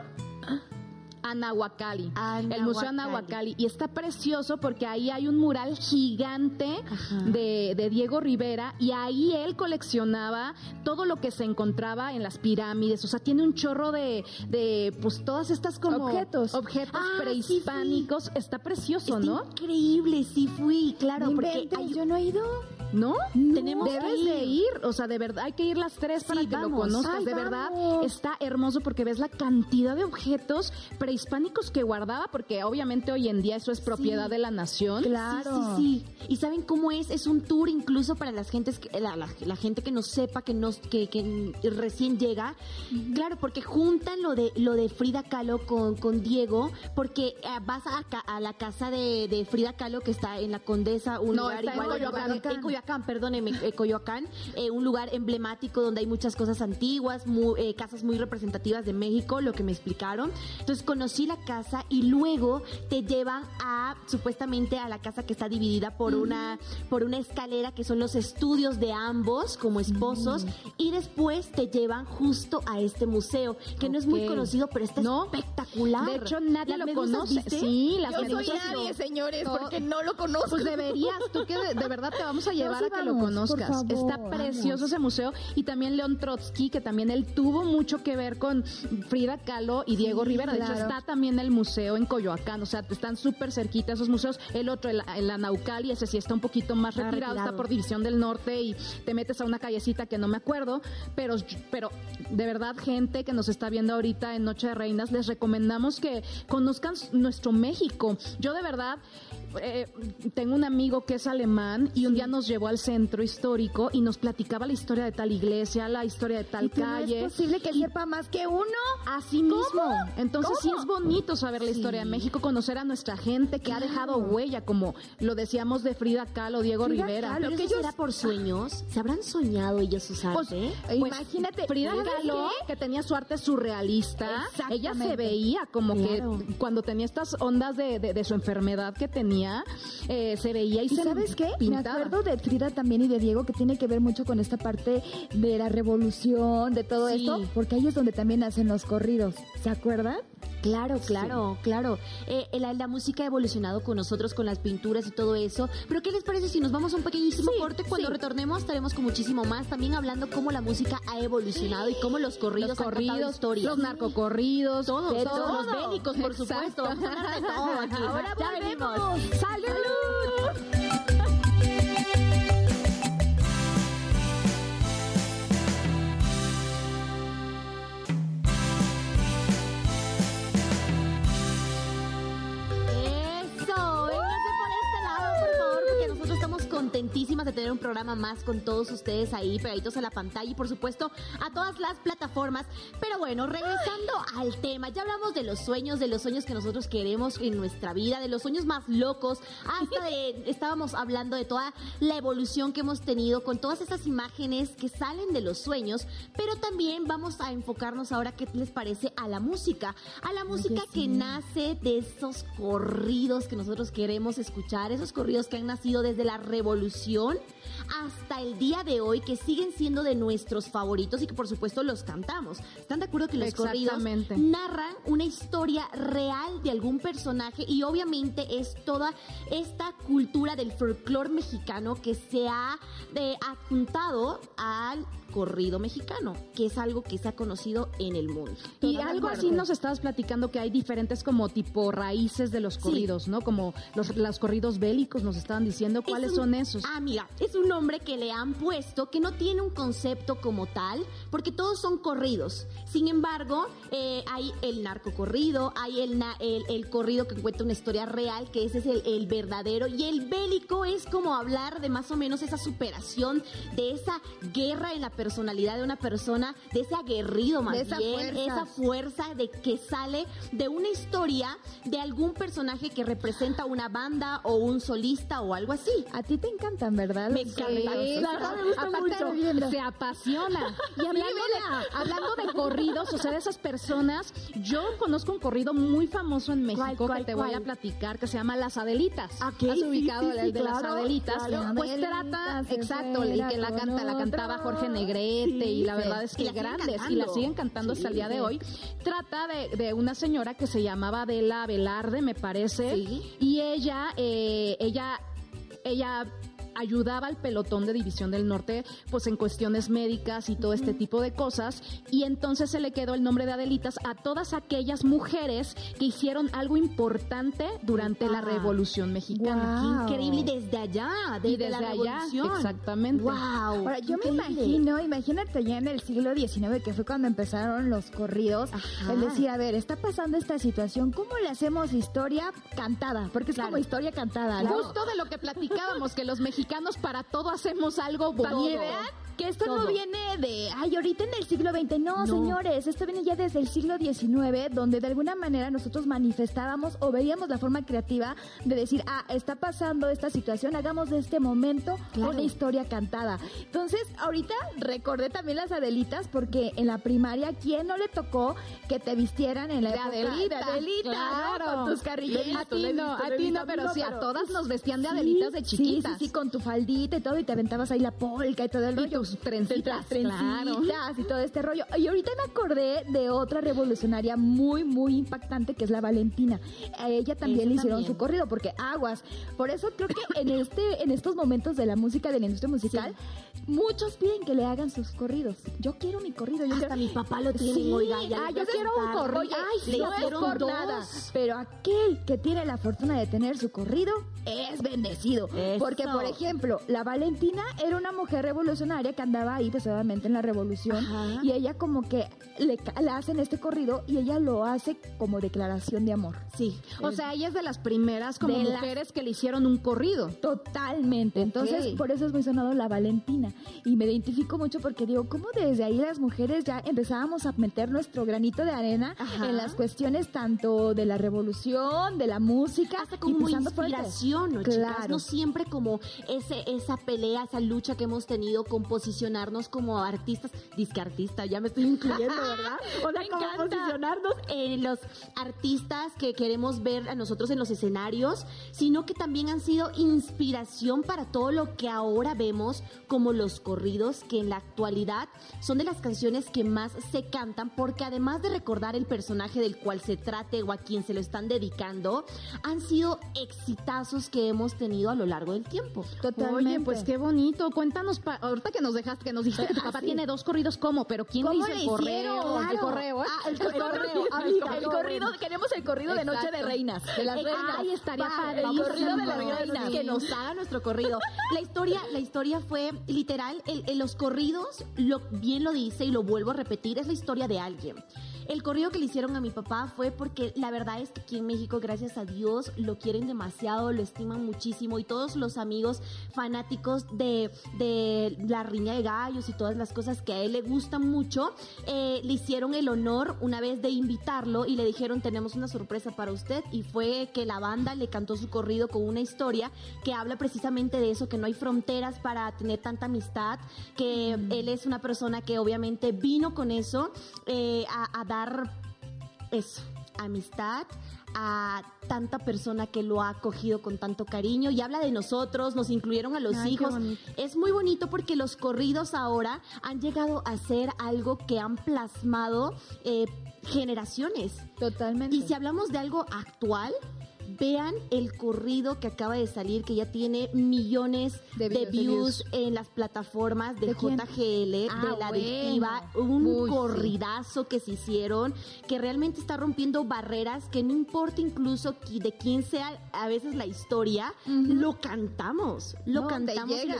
Anahuacali, el Museo Anahuacali. Y está precioso porque ahí hay un mural gigante de, Diego Rivera y ahí él coleccionaba todo lo que se encontraba en las pirámides. O sea, tiene un chorro de, de pues todas estas como
objetos,
objetos ah, prehispánicos. Está precioso, ¿no?
Increíble, sí fui, claro, porque
yo no he ido.
¿No? Tenemos Debes de ir, o sea, de verdad, hay que ir las tres para que lo conozcas. de verdad, está hermoso porque ves la cantidad de objetos prehispánicos que guardaba, porque obviamente hoy en día eso es propiedad de la nación.
Claro. Sí, sí, ¿Y saben cómo es? Es un tour incluso para las gentes que, la, gente que no sepa, que, nos, que, que recién llega. Claro, porque juntan lo de, lo de Frida Kahlo con, con Diego, porque eh, vas a, a, la casa de, Frida Kahlo que está en la Condesa, un lugar igual. En Coyoacán, perdóneme, eh, Coyoacán, eh, un lugar emblemático donde hay muchas cosas antiguas, eh, casas muy representativas de México, lo que me explicaron. Entonces conocí la casa y luego te llevan a supuestamente a la casa que está dividida por una por una escalera que son los estudios de ambos como esposos y después te llevan justo a este museo que no es muy conocido pero está espectacular.
De hecho nadie lo conoce. Sí,
las Yo soy nadie, señores, porque no lo conozco.
Pues deberías, tú que de, verdad te vamos a llevar [laughs] a que lo conozcas. Está precioso ese museo y también León Trotsky, que también él tuvo mucho que ver con Frida Kahlo y Diego Rivera. De hecho, está también el museo en Coyoacán, o sea, están súper cerquita esos museos. El otro, el, el Anaucali, ese sí está un poquito más retirado, está por División del Norte y te metes a una callecita que no me acuerdo, pero, pero de verdad, gente que nos está viendo ahorita en Noche de Reinas, les recomendamos que conozcan nuestro México. Yo de verdad eh, tengo un amigo que es alemán y un día nos llevó al centro histórico y nos platicaba la historia de tal iglesia, la historia de tal calle.
es posible que sepa más que uno?
Así mismo. Entonces sí es bonito saber la historia de México, conocer a nuestra gente que ha dejado huella, como lo decíamos de Frida Kahlo, Diego Rivera.
Kahlo, que ellos... era por sueños? ¿Se habrán soñado ellos su pues, arte?
Pues, imagínate, Frida Kahlo, que tenía su arte surrealista, ella se veía como que cuando tenía estas ondas de, de su enfermedad que tenía, eh, se veía y, se
¿sabes qué? Me acuerdo de Frida también y de Diego que tiene que ver mucho con esta parte de la revolución, de todo esto, porque ahí es donde también hacen los corridos. ¿Se acuerdan?
Claro, claro, claro. Eh, la, música ha evolucionado con nosotros, con las pinturas y todo eso. Pero ¿qué les parece si nos vamos a un pequeñísimo corte? Cuando retornemos estaremos con muchísimo más, también hablando cómo la música ha evolucionado y cómo los corridos,
los corridos, los narcocorridos,
todos, todos, los bélicos, por supuesto. Vamos [laughs] a de todo aquí.
Ahora ya venimos.
¡Salud!
Contentísimas de tener un programa más con todos ustedes ahí pegaditos a la pantalla y por supuesto a todas las plataformas. Pero bueno, regresando al tema, ya hablamos de los sueños, de los sueños que nosotros queremos en nuestra vida, de los sueños más locos, hasta de, estábamos hablando de toda la evolución que hemos tenido con todas esas imágenes que salen de los sueños, pero también vamos a enfocarnos ahora qué les parece a la música, a la música que nace de esos corridos que nosotros queremos escuchar, esos corridos que han nacido desde la revolución hasta el día de hoy que siguen siendo de nuestros favoritos y que por supuesto los cantamos. ¿Están de acuerdo que los corridos narran una historia real de algún personaje y obviamente es toda esta cultura del folclore mexicano que se ha eh, adjuntado al corrido mexicano, que es algo que se ha conocido en el mundo.
Y algo así nos estabas platicando que hay diferentes como tipo raíces de los corridos, ¿no? Como los, los, corridos bélicos nos estaban diciendo cuáles son esos.
Ah, mira, es un nombre que le han puesto que no tiene un concepto como tal, porque todos son corridos. Sin embargo, eh, hay el narcocorrido, hay el, el, el, corrido que cuenta una historia real, que ese es el, el verdadero, y el bélico es como hablar de más o menos esa superación, de esa guerra en la personalidad de una persona, de ese aguerrido más esa bien, fuerza. esa fuerza de que sale de una historia de algún personaje que representa una banda o un solista o algo así.
A ti te encantan, ¿verdad?
Me Me encanta.
Aparte, se apasiona. [laughs] Y hablando de, [laughs] hablando de corridos, o sea, de esas personas, yo conozco un corrido muy famoso en México que te voy a platicar que se llama Las Adelitas.
¿A
¿Has ubicado el de Las Adelitas? Pues trata, exacto, y que la canta, la cantaba Jorge Negrete y la verdad es que grandes y la siguen cantando hasta el día de hoy. Trata de, de una señora que se llamaba Adela Velarde, me parece, y ella, eh, ella, ella ayudaba al pelotón de División del Norte pues en cuestiones médicas y todo este tipo de cosas y entonces se le quedó el nombre de Adelitas a todas aquellas mujeres que hicieron algo importante durante la Revolución Mexicana.
Qué increíble desde allá, desde, la revolución.
exactamente.
Wow.
Ahora, yo me imagino, imagínate ya en el siglo XIX que fue cuando empezaron los corridos, el decir, a ver, está pasando esta situación, ¿cómo le hacemos historia cantada? Porque es como historia cantada, ¿no?
Justo de lo que platicábamos que los mexicanos [laughs] mexicanos para todo hacemos algo bueno.
que esto no viene de, ay, ahorita en el siglo XX. No, señores, esto viene ya desde el siglo XIX, donde de alguna manera nosotros manifestábamos o veíamos la forma creativa de decir, ah, está pasando esta situación, hagamos de este momento una historia cantada. Entonces, ahorita recordé también las Adelitas, porque en la primaria, ¿quién no le tocó que te vistieran en la
de Adelita?
De Adelita,
claro.
Con tus carrillos.
A ti no, a ti no, pero sí, a todas nos vestían de Adelitas de chiquitas.
Sí, sí, sí, con tu faldita y todo, y te aventabas ahí la polka y todo el rollo.
Y tus trencitas,
trencitas y todo este rollo. Y ahorita me acordé de otra revolucionaria muy, muy impactante que es la Valentina. A ella también le hicieron su corrido, porque aguas. Por eso creo que en este, en estos momentos de la música, de la industria musical, muchos piden que le hagan sus corridos. Yo quiero mi corrido. Yo
Hasta mi papá lo tiene,
sí.
oiga,
ah, yo quiero un corrido. Ay, no es por dos. nada. Pero aquel que tiene la fortuna de tener su corrido es bendecido. Porque, por ejemplo, la Valentina era una mujer revolucionaria que andaba ahí, pues obviamente en la revolución. Y ella como que le, hacen este corrido y ella lo hace como declaración de amor.
Sí. O sea, ella es de las primeras como mujeres que le hicieron un corrido.
Totalmente. Entonces, por eso es muy sonado la Valentina. Y me identifico mucho porque digo, ¿cómo desde ahí las mujeres ya empezábamos a meter nuestro granito de arena en las cuestiones tanto de la revolución, de la música,
hasta como inspiración, ¿no, chicas? No siempre como ese esa pelea, esa lucha que hemos tenido con posicionarnos como artistas, disque artista, ya me estoy incluyendo, ¿verdad? [laughs] O sea, como posicionarnos en los artistas que queremos ver a nosotros en los escenarios, sino que también han sido inspiración para todo lo que ahora vemos como los corridos, que en la actualidad son de las canciones que más se cantan, porque además de recordar el personaje del cual se trate o a quien se lo están dedicando, han sido exitazos que hemos tenido a lo largo del tiempo.
Oye, pues qué bonito. Cuéntanos, ahorita que nos dejaste, que nos dijiste que tu [laughs] papá tiene dos corridos, ¿cómo? Pero ¿quién dice el correo?
El correo, Ah, el correo, amiga. El corrido, queremos el corrido de Noche de Reinas, de las reinas.
Ay, estaría padre. El
corrido de las reinas.
Que nos haga nuestro corrido. [laughs] La historia, la historia fue literal, el, los corridos, lo, bien lo dice y lo vuelvo a repetir, es la historia de alguien. El corrido que le hicieron a mi papá fue porque la verdad es que aquí en México, gracias a Dios, lo quieren demasiado, lo estiman muchísimo y todos los amigos fanáticos de, de la riña de gallos y todas las cosas que a él le gustan mucho, eh, le hicieron el honor una vez de invitarlo y le dijeron tenemos una sorpresa para usted y fue que la banda le cantó su corrido con una historia que habla precisamente de eso, que no hay fronteras para tener tanta amistad, que él es una persona que obviamente vino con eso eh, a, a dar eso, amistad a tanta persona que lo ha acogido con tanto cariño y habla de nosotros, nos incluyeron a los hijos. Es muy bonito porque los corridos ahora han llegado a ser algo que han plasmado eh, generaciones.
Totalmente.
Y si hablamos de algo actual, vean el corrido que acaba de salir, que ya tiene millones de, views, en las plataformas de, JGL, de
Ah,
la
bueno.
adictiva, un
Uy, sí.
corridazo que se hicieron, que realmente está rompiendo barreras, que no importa incluso de quién sea a veces la historia, lo cantamos, lo
No,
cantamos y lo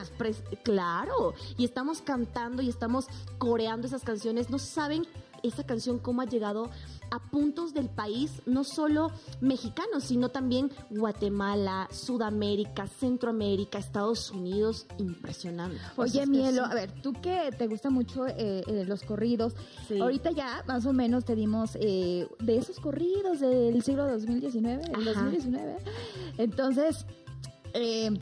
claro, y estamos cantando y estamos coreando esas canciones, no saben esa canción cómo ha llegado a puntos del país, no solo mexicanos, sino también Guatemala, Sudamérica, Centroamérica, Estados Unidos, impresionante. O sea,
Oye, Mielo,
sí.
a ver, tú que te gustan mucho eh, eh, los corridos,
Sí.
ahorita ya más o menos te dimos eh, de esos corridos del siglo 2019, el
Ajá.
2019. Entonces, tú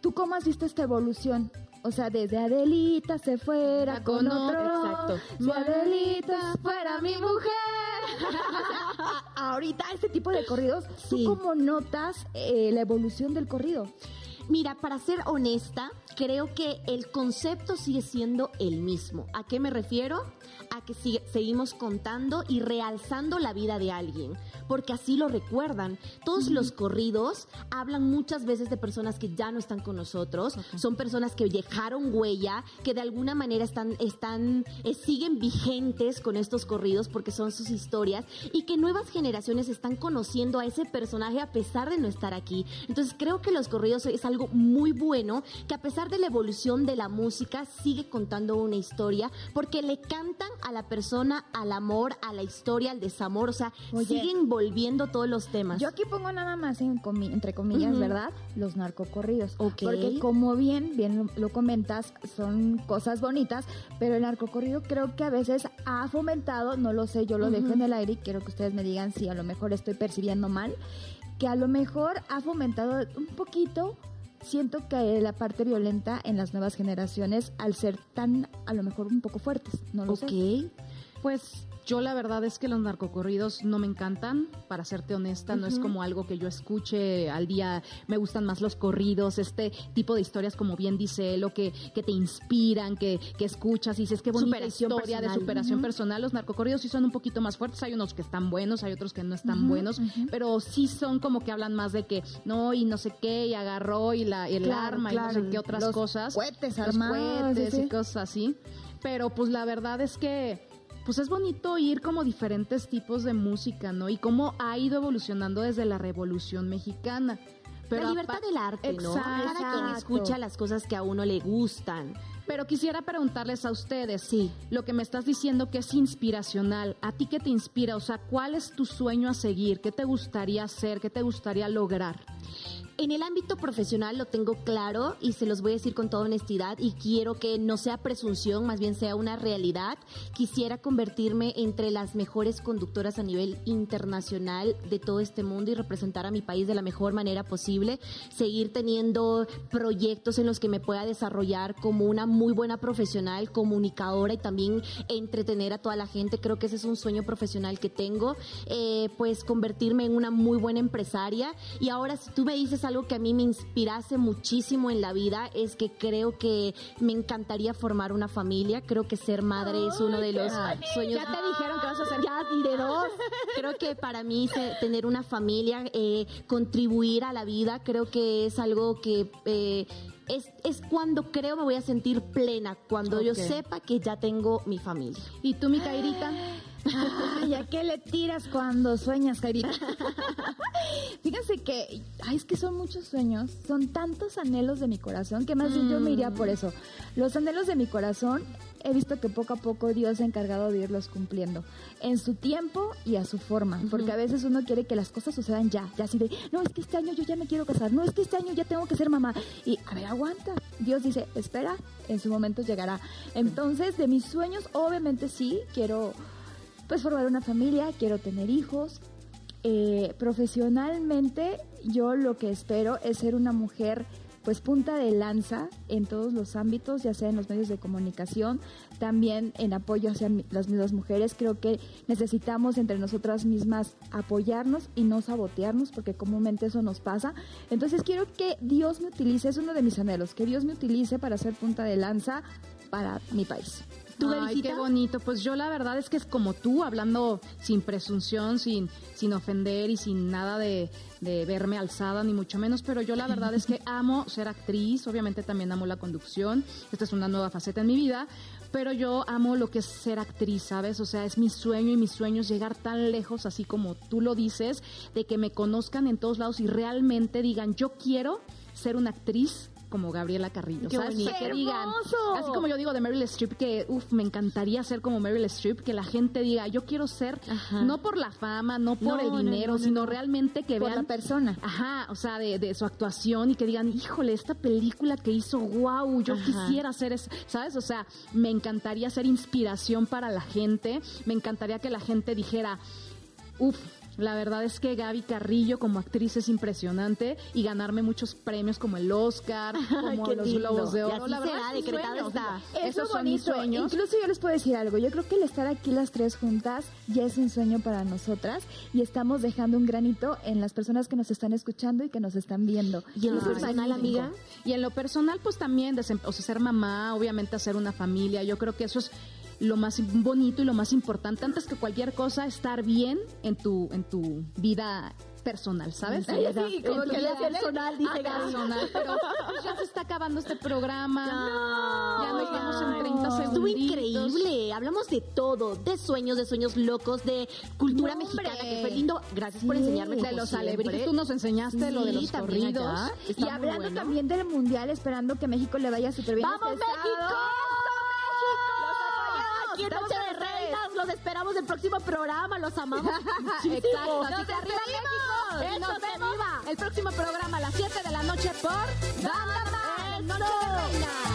¿tú cómo has visto esta evolución? O sea, desde Adelita se fuera con, otro. Exacto. Si Adelita fuera mi mujer. [laughs] Ahorita este tipo de corridos, ¿tú cómo notas eh, la evolución del corrido?
Mira, para ser honesta, creo que el concepto sigue siendo el mismo. ¿A qué me refiero? A que seguimos contando y realzando la vida de alguien, porque así lo recuerdan. Todos los corridos hablan muchas veces de personas que ya no están con nosotros, son personas que dejaron huella, que de alguna manera están, están, eh, siguen vigentes con estos corridos porque son sus historias y que nuevas generaciones están conociendo a ese personaje a pesar de no estar aquí. Entonces creo que los corridos es algo muy bueno que a pesar de la evolución de la música sigue contando una historia porque le cantan a la persona al amor, a la historia, al desamor, o sea, siguen volviendo todos los temas.
Yo aquí pongo nada más entre comillas, ¿verdad? Los narcocorridos. Porque como bien, bien lo, comentas, son cosas bonitas, pero el narcocorrido creo que a veces ha fomentado, no lo sé, yo lo dejo en el aire y quiero que ustedes me digan si a lo mejor estoy percibiendo mal, que a lo mejor ha fomentado un poquito siento que la parte violenta en las nuevas generaciones, al ser tan, a lo mejor un poco fuertes, no lo sé.
Pues yo la verdad es que los narcocorridos no me encantan, para serte honesta, no es como algo que yo escuche al día, me gustan más los corridos, este tipo de historias como bien dice lo que, que te inspiran, que, que escuchas y dices qué bonita historia de superación personal. Los narcocorridos sí son un poquito más fuertes, hay unos que están buenos, hay otros que no están buenos, pero sí son como que hablan más de que no y no sé qué y agarró y la el arma y no sé qué otras cosas.
Cohetes los cohetes
y cosas así. Pero pues la verdad es que pues es bonito oír como diferentes tipos de música, ¿no? Y cómo ha ido evolucionando desde la Revolución Mexicana.
Pero la libertad del arte, ¿no? Cada quien escucha las cosas que a uno le gustan.
Pero quisiera preguntarles a ustedes, sí, lo que me estás diciendo que es inspiracional, ¿a ti qué te inspira? O sea, ¿cuál es tu sueño a seguir? ¿Qué te gustaría hacer? ¿Qué te gustaría lograr?
En el ámbito profesional lo tengo claro y se los voy a decir con toda honestidad y quiero que no sea presunción, más bien sea una realidad. Quisiera convertirme entre las mejores conductoras a nivel internacional de todo este mundo y representar a mi país de la mejor manera posible. Seguir teniendo proyectos en los que me pueda desarrollar como una muy buena profesional, comunicadora y también entretener a toda la gente. Creo que ese es un sueño profesional que tengo. Eh, pues convertirme en una muy buena empresaria. Y ahora si tú me dices algo que a mí me inspirase muchísimo en la vida es que creo que me encantaría formar una familia. Creo que ser madre es uno de los sueños.
Ya te dijeron que vas a ser
ya de dos. Creo que para mí tener una familia, eh, contribuir a la vida, creo que es algo que eh, es, es, cuando creo me voy a sentir plena, cuando yo sepa que ya tengo mi familia.
¿Y tú, mi Cairita?
Ay, ¿a qué le tiras cuando sueñas, Cairita? [laughs] Fíjense que, ay, es que son muchos sueños, son tantos anhelos de mi corazón que más bien yo me iría por eso. Los anhelos de mi corazón he visto que poco a poco Dios se ha encargado de irlos cumpliendo en su tiempo y a su forma, porque a veces uno quiere que las cosas sucedan ya, ya así de, no, es que este año yo ya me quiero casar, no, es que este año ya tengo que ser mamá. Y, a ver, aguanta. Dios dice, espera, en su momento llegará. Entonces, de mis sueños, obviamente sí, quiero pues formar una familia, quiero tener hijos. Eh, profesionalmente yo lo que espero es ser una mujer pues punta de lanza en todos los ámbitos, ya sea en los medios de comunicación, también en apoyo hacia las mismas mujeres. Creo que necesitamos entre nosotras mismas apoyarnos y no sabotearnos, porque comúnmente eso nos pasa. Entonces quiero que Dios me utilice, es uno de mis anhelos, que Dios me utilice para ser punta de lanza para mi país.
Ay, qué bonito. Pues yo la verdad es que es como tú, hablando sin presunción, sin, sin ofender y sin nada de, de verme alzada, ni mucho menos, pero yo la verdad es que [laughs] amo ser actriz, obviamente también amo la conducción, esta es una nueva faceta en mi vida, pero yo amo lo que es ser actriz, ¿sabes? O sea, es mi sueño y mi sueño es llegar tan lejos, así como tú lo dices, de que me conozcan en todos lados y realmente digan, yo quiero ser una actriz como Gabriela Carrillo, ¿sabes?
Que digan,
así como yo digo de Meryl Streep, que uff, me encantaría ser como Meryl Streep, que la gente diga, yo quiero ser, no por la fama, no por el dinero, sino realmente que
por
vean.
la persona.
Ajá, o sea, de, su actuación y que digan, híjole, esta película que hizo, wow, yo quisiera hacer eso, ¿sabes? O sea, me encantaría ser inspiración para la gente, me encantaría que la gente dijera, uff, La verdad es que Gaby Carrillo como actriz es impresionante y ganarme muchos premios como el Oscar, [laughs] como los Globos de Oro. la verdad,
está. Eso es bonito. Incluso yo les puedo decir algo. Yo creo que el estar aquí las tres juntas ya es un sueño para nosotras y estamos dejando un granito en las personas que nos están escuchando y que nos están viendo.
Y en lo personal, amiga.
Y en lo personal, pues también, o sea, ser mamá, obviamente hacer una familia. Yo creo que eso es lo más bonito y lo más importante antes que cualquier cosa estar bien en tu en tu vida personal, ¿sabes?
Sí, sí como que es personal, dice ah,
personal, pero ya se está acabando este programa. No, ya nos vemos en 30 segundos.
Estuvo increíble. Hablamos de todo, de sueños, de sueños locos, de cultura mexicana, que fue lindo. Gracias por enseñarme
de los alebrijes. Tú nos enseñaste lo de los corridos.
Y hablando también del mundial, esperando que México le vaya súper bien.
¡Vamos,
este
México! Aquí en Noche de Reinas. Los esperamos el próximo programa. Los amamos. [laughs]
Exacto. Así que arriba México. Nos vemos el próximo programa a las 7 de la noche por
Banda Noche de Reinas.